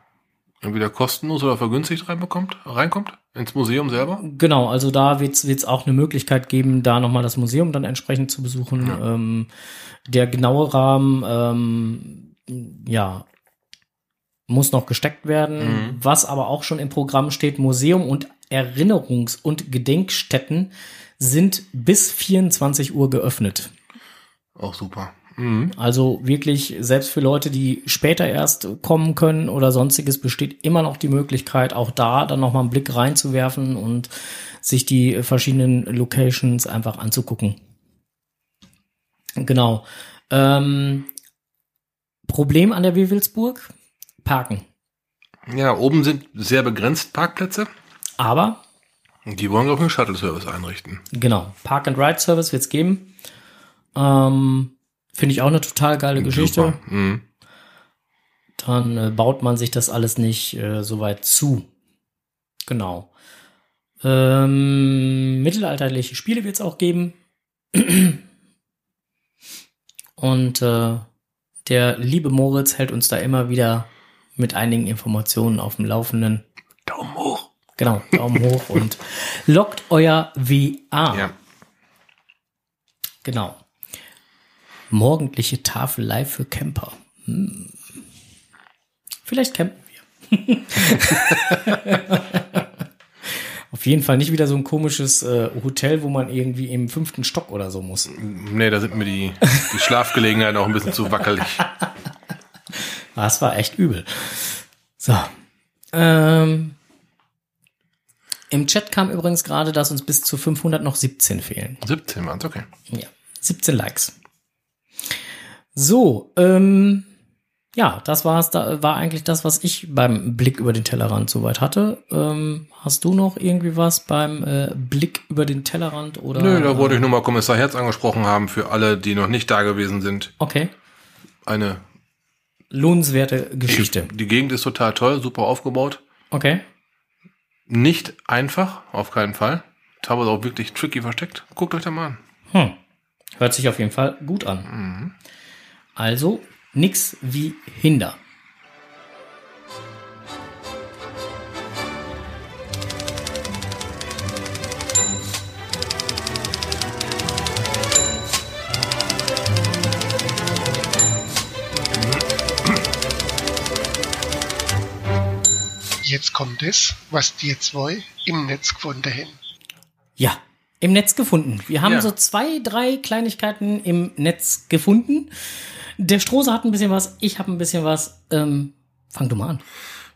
entweder kostenlos oder vergünstigt reinbekommt, reinkommt, ins Museum selber. genau. Also da wird's wird's auch eine Möglichkeit geben, da nochmal das Museum dann entsprechend zu besuchen. Ähm, der genaue Rahmen, ähm, ja, muss noch gesteckt werden. Was aber auch schon im Programm steht, Museum und Erinnerungs- und Gedenkstätten sind bis 24 Uhr geöffnet. Auch super. Mhm. Also wirklich, selbst für Leute, die später erst kommen können oder sonstiges, besteht immer noch die Möglichkeit, auch da dann nochmal einen Blick reinzuwerfen und sich die verschiedenen Locations einfach anzugucken. Genau. Ähm, Problem an der Wewelsburg? Parken. Ja, oben sind sehr begrenzt Parkplätze. Aber Die wollen, glaube ich, einen Shuttle-Service einrichten. Genau. Park and Ride Service wird's geben. Ähm, Finde ich auch eine total geile Geschichte. Mhm. Dann äh, baut man sich das alles nicht äh, so weit zu. Genau. Ähm, mittelalterliche Spiele wird's auch geben. Und äh, der liebe Moritz hält uns da immer wieder mit einigen Informationen auf dem Laufenden. Daumen hoch. Genau, Daumen hoch und lockt euer WA. Ja. Genau. Morgendliche Tafel live für Camper. Hm. Vielleicht campen wir. Auf jeden Fall nicht wieder so ein komisches äh, Hotel, wo man irgendwie im fünften Stock oder so muss. Nee, da sind mir die, die Schlafgelegenheiten auch ein bisschen zu wackelig. Das war echt übel. So. Ähm, Im Chat kam übrigens gerade, dass uns bis zu 500 noch 17 fehlen. 17 waren's, okay. Ja, 17 Likes. So, ähm, ja, das war's. Da war eigentlich das, was ich beim Blick über den Tellerrand soweit hatte. Ähm, hast du noch irgendwie was beim äh, Blick über den Tellerrand oder? Nö, da wollte ich nur mal Kommissar Herz angesprochen haben für alle, die noch nicht da gewesen sind. Okay, Eine lohnenswerte Geschichte. Die Gegend ist total toll, super aufgebaut. Okay, Nicht einfach, auf keinen Fall. Teilweise auch wirklich tricky versteckt. Guckt euch da mal an. hm. hört sich auf jeden Fall gut an. Also nix wie Hinder. Jetzt kommt es, was die zwei im Netz gefunden haben. Ja, im Netz gefunden. Wir haben Ja. so zwei, drei Kleinigkeiten im Netz gefunden. Der Strose hat ein bisschen was, ich habe ein bisschen was. Ähm, fang du mal an.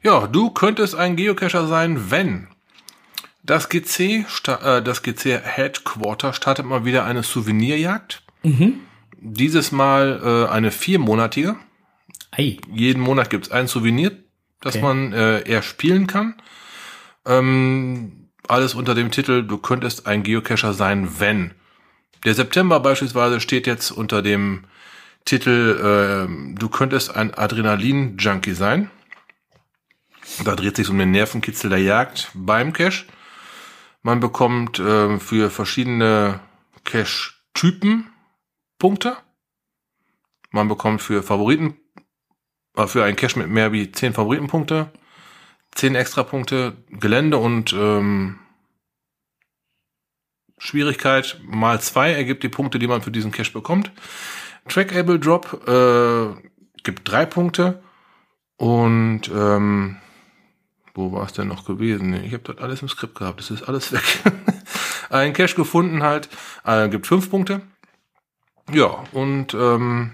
Ja, du könntest ein Geocacher sein, wenn das GC, äh, das GC Headquarter startet mal wieder eine Souvenirjagd. Dieses Mal äh, eine viermonatige. Ei, Jeden Monat gibt's ein Souvenir, das Okay. man äh, eher spielen kann. Ähm, alles unter dem Titel, du könntest ein Geocacher sein, wenn. Der September beispielsweise steht jetzt unter dem Titel, äh, du könntest ein Adrenalin-Junkie sein. Da dreht sich um den Nervenkitzel der Jagd beim Cache. Man bekommt äh, für verschiedene Cache-Typen Punkte. Man bekommt für Favoriten, für einen Cache mit mehr wie 10 Favoritenpunkte, 10 extra Punkte, Gelände und ähm, Schwierigkeit mal zwei ergibt die Punkte, die man für diesen Cache bekommt. Trackable Drop äh, gibt drei Punkte und ähm, wo war es denn noch gewesen? Ich habe das alles im Skript gehabt, das ist alles weg. Ein Cache gefunden halt, äh, gibt fünf Punkte. Ja, und ähm,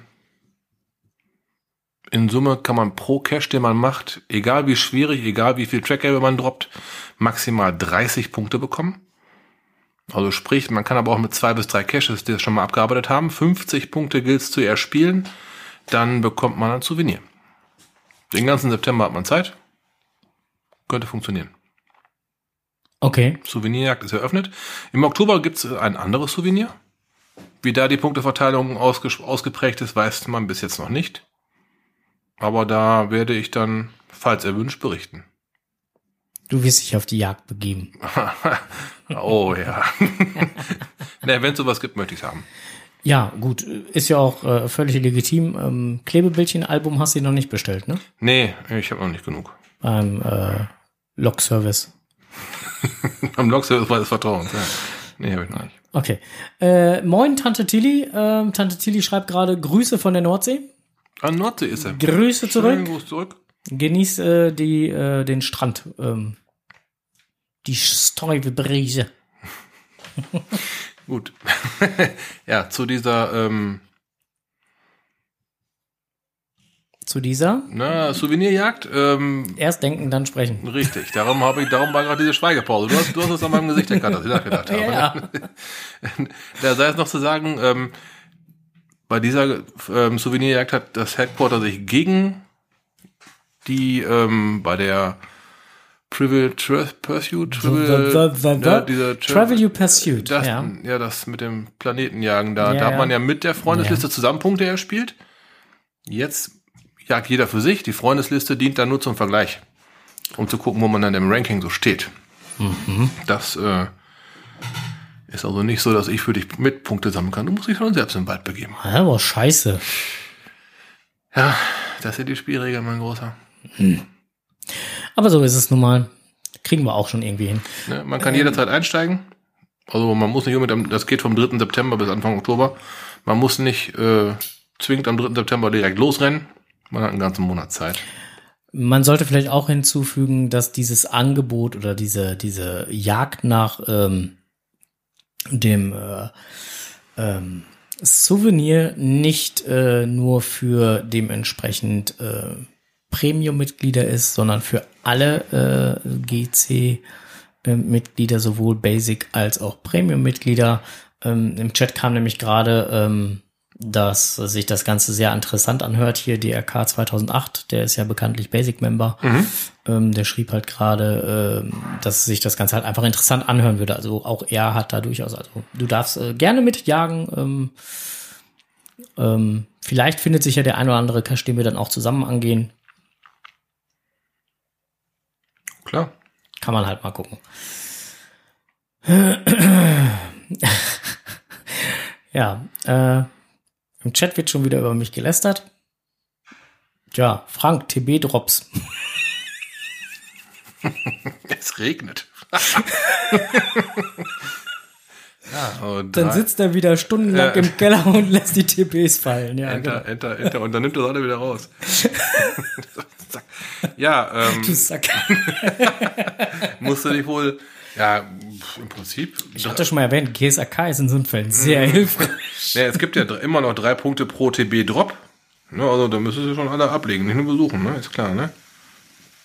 in Summe kann man pro Cache, den man macht, egal wie schwierig, egal wie viel Trackable man droppt, maximal 30 Punkte bekommen. Also sprich, man kann aber auch mit zwei bis drei Caches, die das schon mal abgearbeitet haben, 50 Punkte gilt zu erspielen, dann bekommt man ein Souvenir. Den ganzen September hat man Zeit. Könnte funktionieren. okay. Souvenirjagd ist eröffnet. Im Oktober gibt es ein anderes Souvenir. Wie da die Punkteverteilung ausgeprägt ist, weiß man bis jetzt noch nicht. Aber da werde ich dann, falls erwünscht, berichten. Du wirst dich auf die Jagd begeben. oh ja. ne, wenn es sowas gibt, möchte ich es haben. Ja, gut, ist ja auch äh, völlig legitim. Ähm, Klebebildchen-Album hast du noch nicht bestellt, ne? Nee, ich habe noch nicht genug. Beim äh, Log-Service. Am Logservice war des Vertrauens. Ja. Nee, habe ich noch nicht. Okay. Äh, moin, Tante Tilly. Ähm, Tante Tilly schreibt gerade Grüße von der Nordsee. An Nordsee ist er. Grüße zurück. Gruß zurück. Genieß äh, die, äh, den Strand. Ähm, die Stäubebrise. Gut. ja, zu dieser ähm, Zu dieser. na, Souvenirjagd. Ähm, Erst denken, dann sprechen. Richtig, darum habe ich, darum war gerade diese Schweigepause. Du hast, du hast es an meinem Gesicht erkannt, dass ich nachgedacht habe. Ja, Da sei es noch zu sagen, ähm, bei dieser ähm, Souvenirjagd hat das Headquarter sich gegen die ähm, bei der Trivial Pursuit, Travel You Pursuit. das, ja. ja. das mit dem Planetenjagen da. Ja, da hat man ja mit der Freundesliste zusammen Punkte erspielt. Jetzt jagt jeder für sich. Die Freundesliste dient dann nur zum Vergleich, um zu gucken, wo man dann im Ranking so steht. Mhm. Das äh, ist also nicht so, dass ich für dich mit Punkte sammeln kann. Du musst dich schon selbst im Wald begeben. Ja, aber scheiße. Ja, das sind die Spielregeln, mein Großer. Aber so ist es nun mal. Kriegen wir auch schon irgendwie hin. Ne? Man kann jederzeit einsteigen. Also man muss nicht unbedingt, am- das geht vom 3. September bis Anfang Oktober. Man muss nicht äh, zwingend am 3. September direkt losrennen. Man hat einen ganzen Monat Zeit. Man sollte vielleicht auch hinzufügen, dass dieses Angebot oder diese, diese Jagd nach ähm, dem äh, ähm, Souvenir nicht äh, nur für dementsprechend äh, Premium-Mitglieder ist, sondern für alle äh, GC-Mitglieder, sowohl Basic als auch Premium-Mitglieder. Ähm, Im Chat kam nämlich gerade, ähm, dass sich das Ganze sehr interessant anhört. Hier DRK 2008, der ist ja bekanntlich Basic-Member. Ähm, der schrieb halt gerade, ähm, dass sich das Ganze halt einfach interessant anhören würde. Also auch er hat da durchaus, also du darfst äh, gerne mitjagen. Ähm, ähm, vielleicht findet sich ja der ein oder andere Cache, den wir dann auch zusammen angehen. Klar. Kann man halt mal gucken. ja, äh, im Chat wird schon wieder über mich gelästert. Ja, Frank, TB-Drops. Es regnet. ja, und Dann sitzt er wieder stundenlang Ja. im Keller und lässt die TPs fallen. Ja, Enter, genau. enter, enter. Und dann nimmt er das alle wieder raus. Ja, ähm, Du Sack. musst du dich wohl, ja, im Prinzip. Ich hatte schon mal erwähnt, GSAK ist in so einem Fällen sehr hilfreich. Ja, es gibt ja immer noch drei Punkte pro TB-Drop. Ne, also da müsstest du schon alle ablegen, nicht nur besuchen, ne? Ist klar, ne?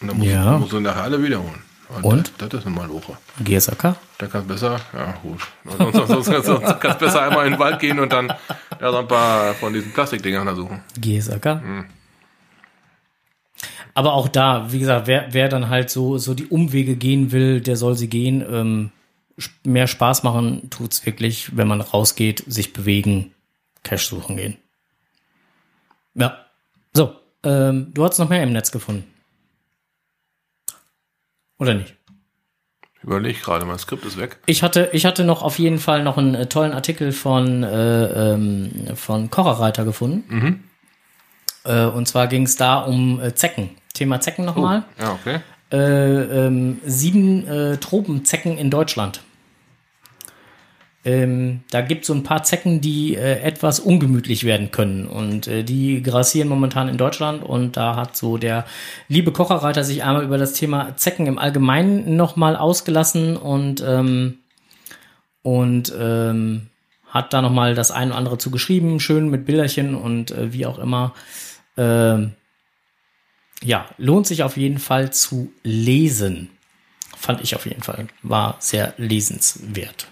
Und dann musst, Ja. du, musst du nachher alle wiederholen. Und? Das, das ist eine Maloche. GSAK? Da kannst du besser, ja gut. Sonst, sonst, sonst, sonst kannst du besser einmal in den Wald gehen und dann ja, so ein paar von diesen Plastikdingern da suchen. GSAK. Aber auch da, wie gesagt, wer, wer dann halt so, so die Umwege gehen will, der soll sie gehen. Ähm, mehr Spaß machen tut's wirklich, wenn man rausgeht, sich bewegen, Cash suchen gehen. Ja. So, ähm, du hast noch mehr im Netz gefunden. Oder nicht? Überleg gerade, mein Skript ist weg. Ich hatte, ich hatte noch auf jeden Fall noch einen äh, tollen Artikel von, äh, ähm, von Kocherreiter gefunden. Äh, und zwar ging es da um äh, Zecken. Thema Zecken nochmal. Ja, okay. Äh, ähm, sieben äh, Tropenzecken in Deutschland. Ähm, da gibt es so ein paar Zecken, die äh, etwas ungemütlich werden können. Und äh, die grassieren momentan in Deutschland. Und da hat so der liebe Kocherreiter sich einmal über das Thema Zecken im Allgemeinen nochmal ausgelassen und, ähm, und ähm, hat da nochmal das ein oder andere zu geschrieben. Schön mit Bilderchen und äh, wie auch immer. Ähm, ja, lohnt sich auf jeden Fall zu lesen. Fand ich auf jeden Fall. War sehr lesenswert.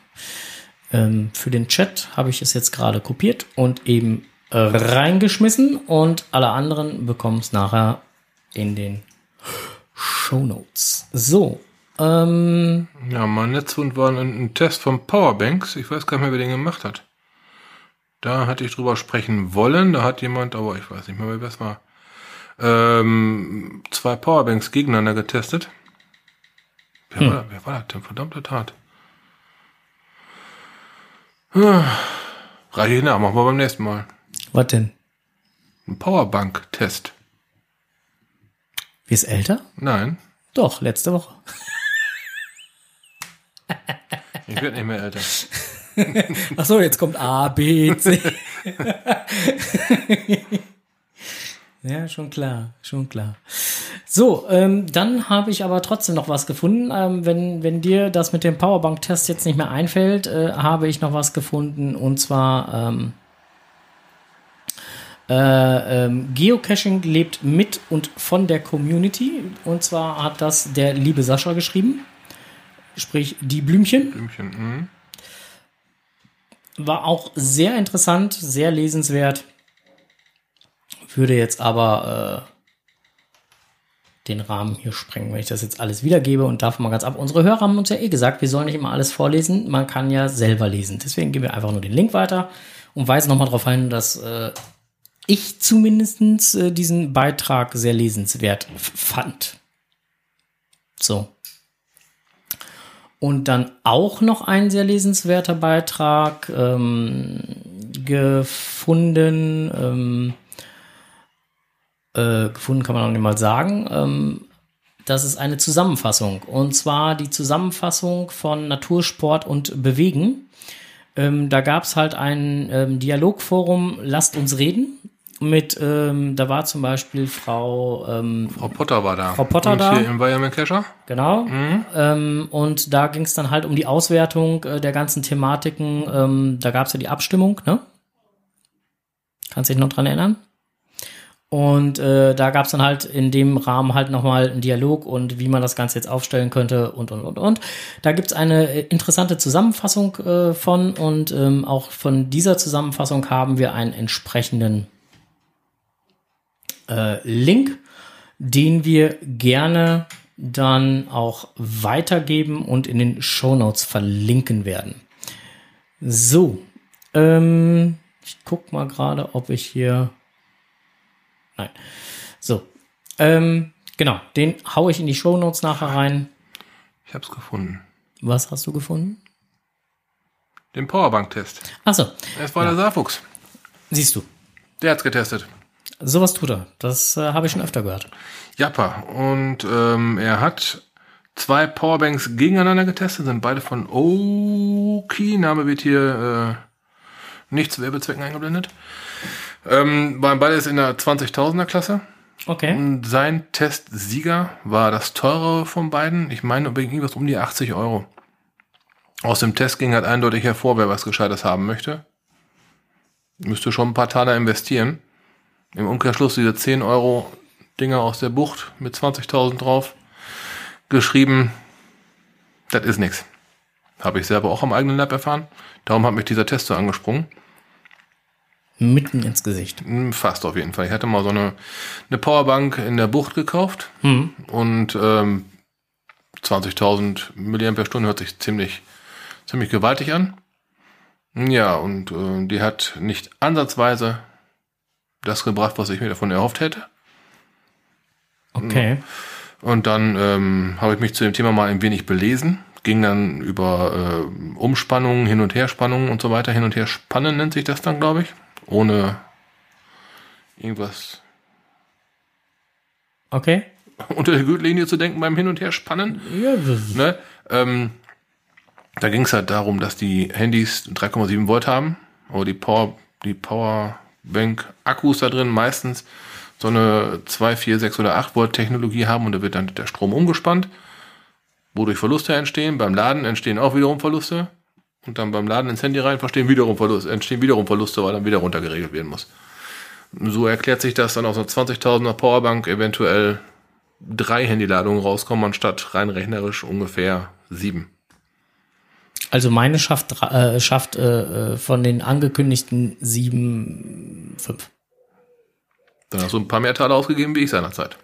Ähm, für den Chat habe ich es jetzt gerade kopiert und eben äh, reingeschmissen und alle anderen bekommen es nachher in den Show Notes. So, ähm, Ja, mein Netzhund war ein, ein Test von Powerbanks. Ich weiß gar nicht mehr, wer den gemacht hat. Da hatte ich drüber sprechen wollen. Da hat jemand, aber ich weiß nicht mehr, wer es war, ähm, zwei Powerbanks gegeneinander getestet. Wer, war, wer war das denn? Verdammte Tat. Ah, Reiche ich nach, machen wir beim nächsten Mal. was denn? Ein Powerbank-Test. Wie ist älter? Nein, Doch, letzte Woche. ich werde nicht mehr älter. Ach so, jetzt kommt A, B, C. ja, schon klar, schon klar. So, ähm, dann habe ich aber trotzdem noch was gefunden. Ähm, wenn, wenn dir das mit dem Powerbank-Test jetzt nicht mehr einfällt, äh, habe ich noch was gefunden und zwar ähm, äh, ähm, Geocaching lebt mit und von der Community. Und zwar hat das der liebe Sascha geschrieben. Sprich, die Blümchen. Blümchen, mhm. War auch sehr interessant, sehr lesenswert. Würde jetzt aber den Rahmen hier sprengen, wenn ich das jetzt alles wiedergebe und davon mal ganz ab. Unsere Hörer haben uns ja eh gesagt, wir sollen nicht immer alles vorlesen, man kann ja selber lesen. Deswegen geben wir einfach nur den Link weiter und weisen nochmal darauf hin, dass äh, ich zumindest äh, diesen Beitrag sehr lesenswert fand. So. Und dann auch noch ein sehr lesenswerter Beitrag ähm, gefunden. Ähm, äh, gefunden kann man auch nicht mal sagen. Ähm, das ist eine Zusammenfassung. Und zwar die Zusammenfassung von Natursport und Bewegen. Ähm, da gab es halt ein ähm, Dialogforum Lasst uns reden mit, ähm, da war zum Beispiel Frau, ähm, Frau Potter war da. Frau Potter und da. Hier Environment Clasher. genau, ähm, und da ging es dann halt um die Auswertung äh, der ganzen Thematiken. Ähm, da gab es ja die Abstimmung, ne? Kannst dich noch dran erinnern? Und äh, da gab es dann halt in dem Rahmen halt nochmal einen Dialog und wie man das Ganze jetzt aufstellen könnte und, und, und, und. Da gibt's eine äh, interessante Zusammenfassung äh, von und ähm, auch von dieser Zusammenfassung haben wir einen entsprechenden äh, Link, den wir gerne dann auch weitergeben und in den Shownotes verlinken werden. So, ähm, ich guck mal gerade, ob ich hier. Nein. So, ähm, genau, den hau ich in die Shownotes nachher rein. Ich hab's gefunden. Was hast du gefunden? Den Powerbank-Test. Achso, Es war der Saarfuchs. siehst du. Der hat's getestet. Sowas tut er. Das äh, habe ich schon öfter gehört. Jappa. Und ähm, er hat zwei Powerbanks gegeneinander getestet, sind beide von Oki. Name wird hier äh, nicht zu Werbezwecken eingeblendet. Ähm, waren beides in der 20.000er Klasse. Okay. Und sein Testsieger war das teurere von beiden. Ich meine, irgendwas um die 80 Euro. Aus dem Test ging halt eindeutig hervor, wer was Gescheites haben möchte. Müsste schon ein paar Taler investieren. Im Umkehrschluss diese 10 Euro Dinger aus der Bucht mit 20.000 drauf geschrieben. Das ist nix. Habe ich selber auch am eigenen Leib erfahren. Darum hat mich dieser Test so angesprungen. Mitten ins Gesicht. Hm, Fast auf jeden Fall. Ich hatte mal so eine, eine Powerbank in der Bucht gekauft Hm. und ähm, 20.000 Milliampere-Stunden hört sich ziemlich, ziemlich gewaltig an. Ja, und äh, die hat nicht ansatzweise das gebracht, was ich mir davon erhofft hätte. Okay. Und dann ähm, habe ich mich zu dem Thema mal ein wenig belesen. Ging dann über äh, Umspannungen, Hin- und Herspannungen und so weiter. Hin- und Herspannen nennt sich das dann, glaube ich. Ohne irgendwas Okay. unter der Gürtellinie zu denken beim Hin- und Herspannen. Ja, Ne? Ähm, da ging es halt darum, dass die Handys 3,7 Volt haben, aber die Power, die Powerbank Akkus da drin meistens so eine 2, 4, 6 oder 8 Volt Technologie haben und da wird dann der Strom umgespannt, wodurch Verluste entstehen. Beim Laden entstehen auch wiederum Verluste und dann beim Laden ins Handy rein verstehen wiederum Verluste, entstehen wiederum Verluste, weil dann wieder runtergeregelt werden muss. So erklärt sich das dann aus einer 20.000er Powerbank eventuell drei Handyladungen rauskommen, anstatt rein rechnerisch ungefähr sieben. Also meine schafft, äh, schafft äh, äh, von den angekündigten sieben, fünf. Dann hast du ein paar mehr Teile ausgegeben wie ich seinerzeit.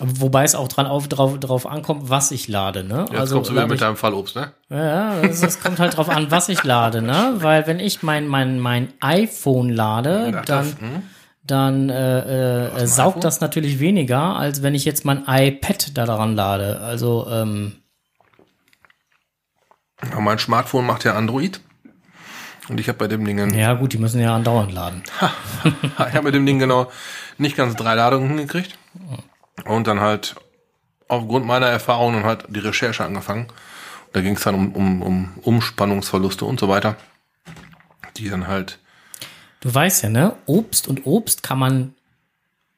Wobei es auch dran auf, drauf, drauf ankommt, was ich lade, ne? Jetzt kommst du wieder mit ich, deinem Fallobst, ne? ja, es, es kommt halt drauf an, was ich lade, ne? Weil wenn ich mein, mein, mein iPhone lade, Ach, dann, das, hm? dann äh, äh, dem saugt iPhone? das natürlich weniger, als wenn ich jetzt mein iPad da daran lade. Also, ähm, Aber mein Smartphone macht ja Android. Und ich habe bei dem Ding, ja gut, die müssen ja andauernd laden. ich habe mit dem Ding genau nicht ganz drei Ladungen hingekriegt. Und dann halt aufgrund meiner Erfahrungen halt die Recherche angefangen. Da ging es dann um, um, um Umspannungsverluste und so weiter. Die dann halt Du weißt ja, ne? Obst und Obst kann man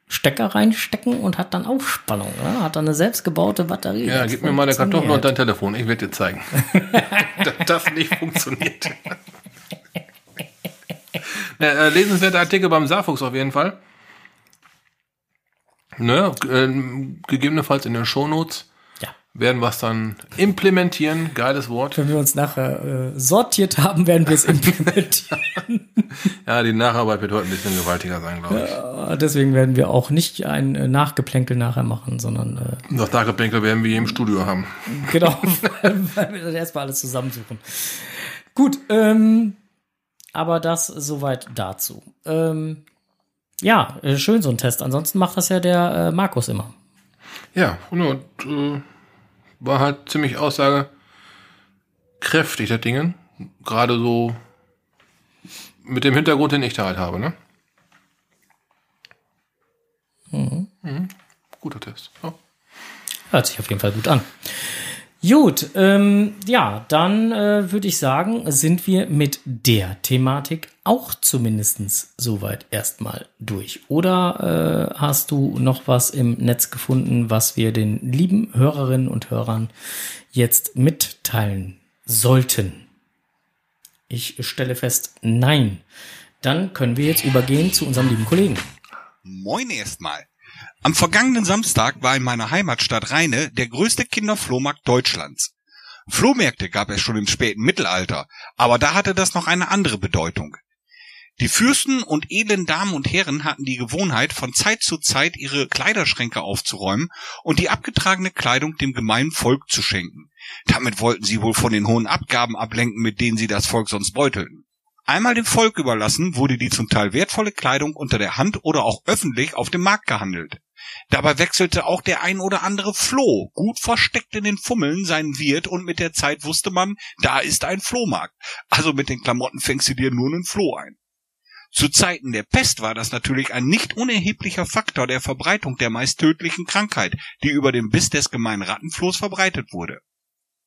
Stecker reinstecken und hat dann Aufspannung, ne? Hat dann eine selbstgebaute Batterie. Ja, Das gib mir mal eine Kartoffel und dein Telefon. Ich werde dir zeigen, dass das nicht funktioniert. ja, äh, lesenswerter Artikel beim Saarfuchs auf jeden Fall. Ne, äh, gegebenenfalls in den Shownotes. Ja. werden wir es dann implementieren. Geiles Wort. Wenn wir uns nachher äh, sortiert haben, werden wir es implementieren. ja, die Nacharbeit wird heute ein bisschen gewaltiger sein, glaube ich. Ja, deswegen werden wir auch nicht ein äh, Nachgeplänkel nachher machen, sondern äh, das Nachgeplänkel werden wir hier im Studio haben. Genau, weil wir dann erstmal alles zusammensuchen. Gut, ähm, aber das soweit dazu. Ähm, ja, äh, schön so ein Test. Ansonsten macht das ja der äh, Markus immer. Ja, und, äh, war halt ziemlich aussagekräftig, das Ding. Gerade so mit dem Hintergrund, den ich da halt habe, ne? Mhm. Mhm. Guter Test. Ja. Hört sich auf jeden Fall gut an. Gut, ähm, ja, dann äh, würde ich sagen, sind wir mit der Thematik auch zumindestens soweit erstmal durch. Oder äh, hast du noch was im Netz gefunden, was wir den lieben Hörerinnen und Hörern jetzt mitteilen sollten? Ich stelle fest, nein. Dann können wir jetzt übergehen zu unserem lieben Kollegen. Moin erstmal. Am vergangenen Samstag war in meiner Heimatstadt Rheine der größte Kinderflohmarkt Deutschlands. Flohmärkte gab es schon im späten Mittelalter, aber da hatte das noch eine andere Bedeutung. Die Fürsten und edlen Damen und Herren hatten die Gewohnheit, von Zeit zu Zeit ihre Kleiderschränke aufzuräumen und die abgetragene Kleidung dem gemeinen Volk zu schenken. Damit wollten sie wohl von den hohen Abgaben ablenken, mit denen sie das Volk sonst beutelten. Einmal dem Volk überlassen, wurde die zum Teil wertvolle Kleidung unter der Hand oder auch öffentlich auf dem Markt gehandelt. Dabei wechselte auch der ein oder andere Floh, gut versteckt in den Fummeln, seinen Wirt und mit der Zeit wusste man, da ist ein Flohmarkt. Also mit den Klamotten fängst du dir nur einen Floh ein. Zu Zeiten der Pest war das natürlich ein nicht unerheblicher Faktor der Verbreitung der meist tödlichen Krankheit, die über den Biss des gemeinen Rattenflohs verbreitet wurde.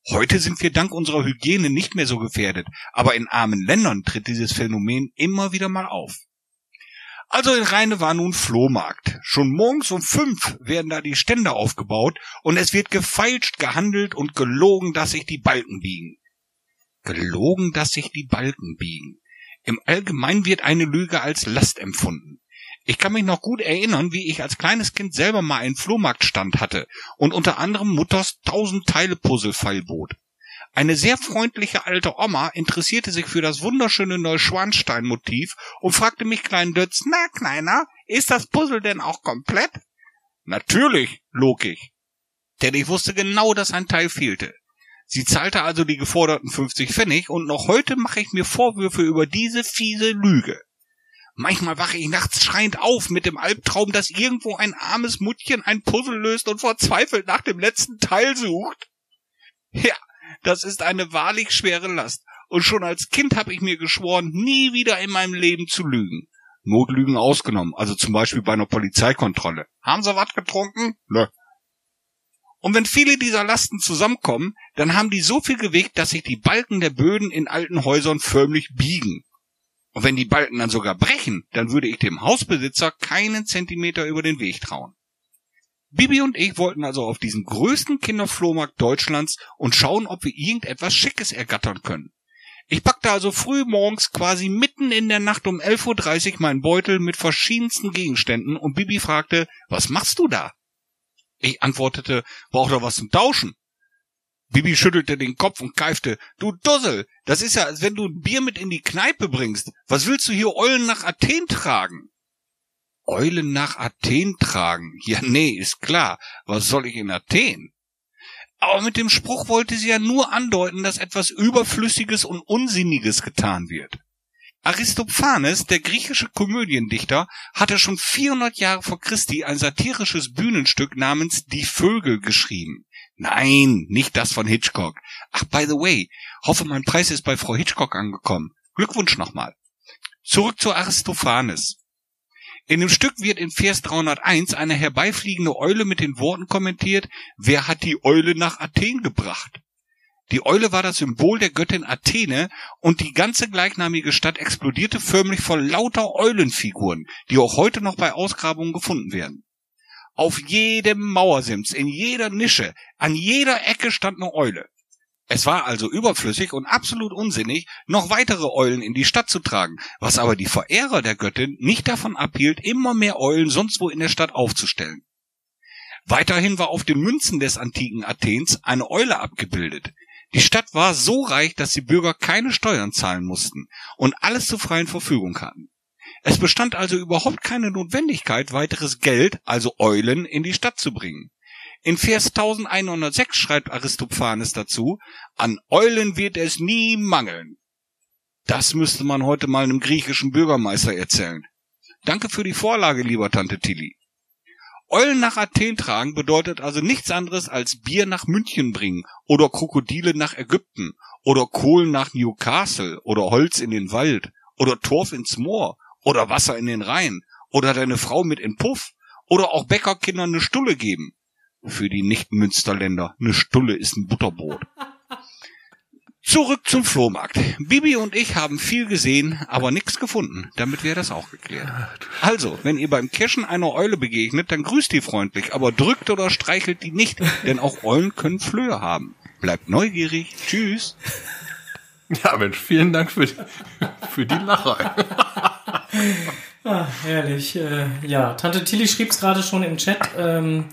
Heute sind wir dank unserer Hygiene nicht mehr so gefährdet, aber in armen Ländern tritt dieses Phänomen immer wieder mal auf. Also in Rheine war nun Flohmarkt. Schon morgens um fünf werden da die Stände aufgebaut und es wird gefeilscht, gehandelt und gelogen, dass sich die Balken biegen. Gelogen, dass sich die Balken biegen. Im Allgemeinen wird eine Lüge als Last empfunden. Ich kann mich noch gut erinnern, wie ich als kleines Kind selber mal einen Flohmarktstand hatte und unter anderem Mutters tausend Teile Puzzle feilbot. Eine sehr freundliche alte Oma interessierte sich für das wunderschöne Neuschwanstein-Motiv und fragte mich kleinen Dötz, na, Kleiner, ist das Puzzle denn auch komplett? Natürlich, log ich. Denn ich wusste genau, dass ein Teil fehlte. Sie zahlte also die geforderten 50 Pfennig und noch heute mache ich mir Vorwürfe über diese fiese Lüge. Manchmal wache ich nachts schreiend auf mit dem Albtraum, dass irgendwo ein armes Muttchen ein Puzzle löst und verzweifelt nach dem letzten Teil sucht. Ja, das ist eine wahrlich schwere Last. Und schon als Kind habe ich mir geschworen, nie wieder in meinem Leben zu lügen. Notlügen ausgenommen, also zum Beispiel bei einer Polizeikontrolle. Haben Sie was getrunken? Nö. Und wenn viele dieser Lasten zusammenkommen, dann haben die so viel Gewicht, dass sich die Balken der Böden in alten Häusern förmlich biegen. Und wenn die Balken dann sogar brechen, dann würde ich dem Hausbesitzer keinen Zentimeter über den Weg trauen. Bibi und ich wollten also auf diesen größten Kinderflohmarkt Deutschlands und schauen, ob wir irgendetwas Schickes ergattern können. Ich packte also früh morgens quasi mitten in der Nacht um 11.30 Uhr meinen Beutel mit verschiedensten Gegenständen und Bibi fragte, was machst du da? Ich antwortete, braucht er was zum Tauschen? Bibi schüttelte den Kopf und keifte, du Dussel, das ist ja, als wenn du ein Bier mit in die Kneipe bringst. Was willst du hier Eulen nach Athen tragen? Eulen nach Athen tragen. Ja, nee, ist klar. Was soll ich in Athen? Aber mit dem Spruch wollte sie ja nur andeuten, dass etwas Überflüssiges und Unsinniges getan wird. Aristophanes, der griechische Komödiendichter, hatte schon 400 Jahre vor Christi ein satirisches Bühnenstück namens Die Vögel geschrieben. Nein, nicht das von Hitchcock. Ach, by the way, hoffe mein Preis ist bei Frau Hitchcock angekommen. Glückwunsch nochmal. Zurück zu Aristophanes. In dem Stück wird in Vers 301 eine herbeifliegende Eule mit den Worten kommentiert, wer hat die Eule nach Athen gebracht? Die Eule war das Symbol der Göttin Athene und die ganze gleichnamige Stadt explodierte förmlich vor lauter Eulenfiguren, die auch heute noch bei Ausgrabungen gefunden werden. Auf jedem Mauersims, in jeder Nische, an jeder Ecke stand eine Eule. Es war also überflüssig und absolut unsinnig, noch weitere Eulen in die Stadt zu tragen, was aber die Verehrer der Göttin nicht davon abhielt, immer mehr Eulen sonst wo in der Stadt aufzustellen. Weiterhin war auf den Münzen des antiken Athens eine Eule abgebildet. Die Stadt war so reich, dass die Bürger keine Steuern zahlen mussten und alles zur freien Verfügung hatten. Es bestand also überhaupt keine Notwendigkeit, weiteres Geld, also Eulen, in die Stadt zu bringen. In Vers 1106 schreibt Aristophanes dazu, an Eulen wird es nie mangeln. Das müsste man heute mal einem griechischen Bürgermeister erzählen. Danke für die Vorlage, lieber Tante Tilly. Eulen nach Athen tragen bedeutet also nichts anderes als Bier nach München bringen oder Krokodile nach Ägypten oder Kohlen nach Newcastle oder Holz in den Wald oder Torf ins Moor oder Wasser in den Rhein oder deine Frau mit in Puff oder auch Bäckerkindern eine Stulle geben. Für die Nicht-Münsterländer, eine Stulle ist ein Butterbrot. Zurück zum Flohmarkt. Bibi und ich haben viel gesehen, aber nichts gefunden. Damit wäre das auch geklärt. Also, wenn ihr beim Cashen einer Eule begegnet, dann grüßt die freundlich, aber drückt oder streichelt die nicht, denn auch Eulen können Flöhe haben. Bleibt neugierig. Tschüss. Ja, Mensch, vielen Dank für, für die Lache. Ah, herrlich. Äh, ja, Tante Tilly schrieb es gerade schon im Chat. Ähm,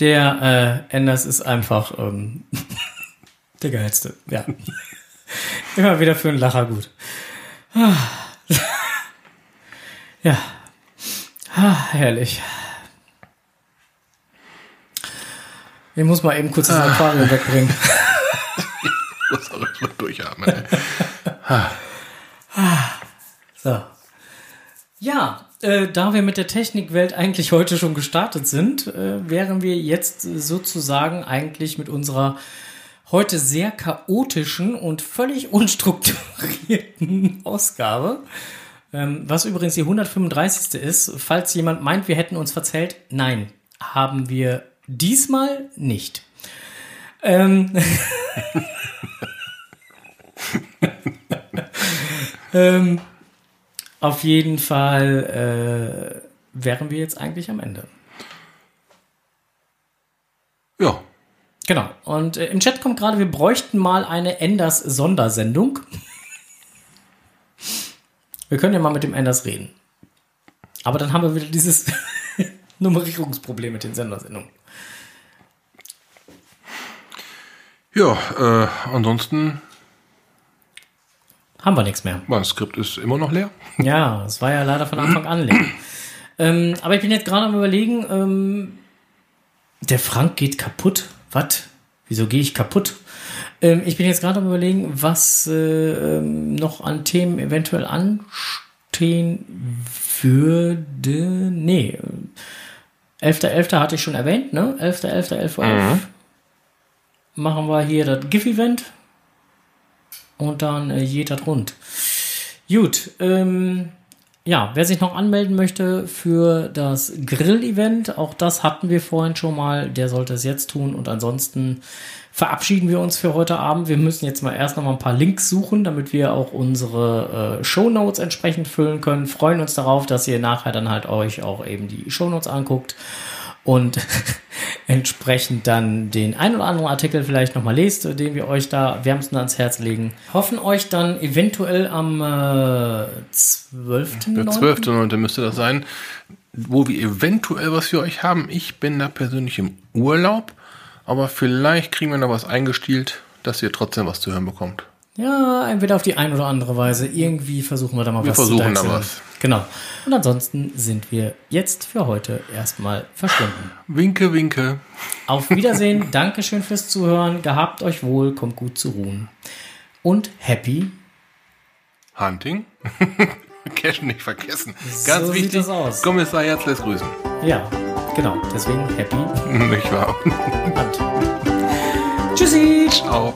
der äh, Enders ist einfach ähm, der geilste. Ja. Immer wieder für einen Lacher gut. Ah. Ja. Ah, herrlich. Ich muss mal eben kurz das Aquarium wegbringen. Ich muss auch erstmal durchatmen. So. Ja, äh, da wir mit der Technikwelt eigentlich heute schon gestartet sind, äh, wären wir jetzt sozusagen eigentlich mit unserer heute sehr chaotischen und völlig unstrukturierten Ausgabe. Ähm, was übrigens die 135. ist. Falls jemand meint, wir hätten uns verzählt, nein, haben wir diesmal nicht. Ähm, ähm, auf jeden Fall äh, wären wir jetzt eigentlich am Ende. Ja, Genau. Und äh, im Chat kommt gerade, wir bräuchten mal eine Enders-Sondersendung. Wir können ja mal mit dem Enders reden. Aber dann haben wir wieder dieses Nummerierungsproblem mit den Sendersendungen. ja äh, ansonsten, Haben wir nichts mehr. mein Skript ist immer noch leer. Ja, es war ja leider von Anfang an leer. ähm, aber ich bin jetzt gerade am überlegen, ähm, der Frank geht kaputt. Was? Wieso gehe ich kaputt? Ähm, ich bin jetzt gerade am überlegen, was äh, ähm, noch an Themen eventuell anstehen würde. Nee. 11.11. hatte ich schon erwähnt, ne? 11.11., 11.11 Uhr. Mhm. Machen wir hier das GIF-Event. Und dann äh, jeder rund. Gut, ähm, ja, wer sich noch anmelden möchte für das Grill-Event, auch das hatten wir vorhin schon mal, der sollte es jetzt tun. Und ansonsten verabschieden wir uns für heute Abend. Wir müssen jetzt mal erst noch mal ein paar Links suchen, damit wir auch unsere äh, Shownotes entsprechend füllen können. Freuen uns darauf, dass ihr nachher dann halt euch auch eben die Shownotes anguckt und entsprechend dann den ein oder anderen Artikel vielleicht nochmal lest, den wir euch da wärmsten ans Herz legen. Hoffen euch dann eventuell am äh, 12. Der 12.9. müsste das sein, wo wir eventuell was für euch haben. Ich bin da persönlich im Urlaub, aber vielleicht kriegen wir noch was eingestielt, dass ihr trotzdem was zu hören bekommt. Ja, entweder auf die eine oder andere Weise. Irgendwie versuchen wir da mal Wir was versuchen da was. Genau. Und ansonsten sind wir jetzt für heute erstmal verschwunden. Winke, winke. Auf Wiedersehen. Dankeschön fürs Zuhören. Gehabt euch wohl. Kommt gut zu ruhen. Und happy. Hunting. Cash nicht vergessen. Ganz So sieht wichtig. das aus. Kommissar Herz lässt grüßen. Ja, genau. Deswegen happy. Nicht wahr? Hand. Tschüssi. Ciao.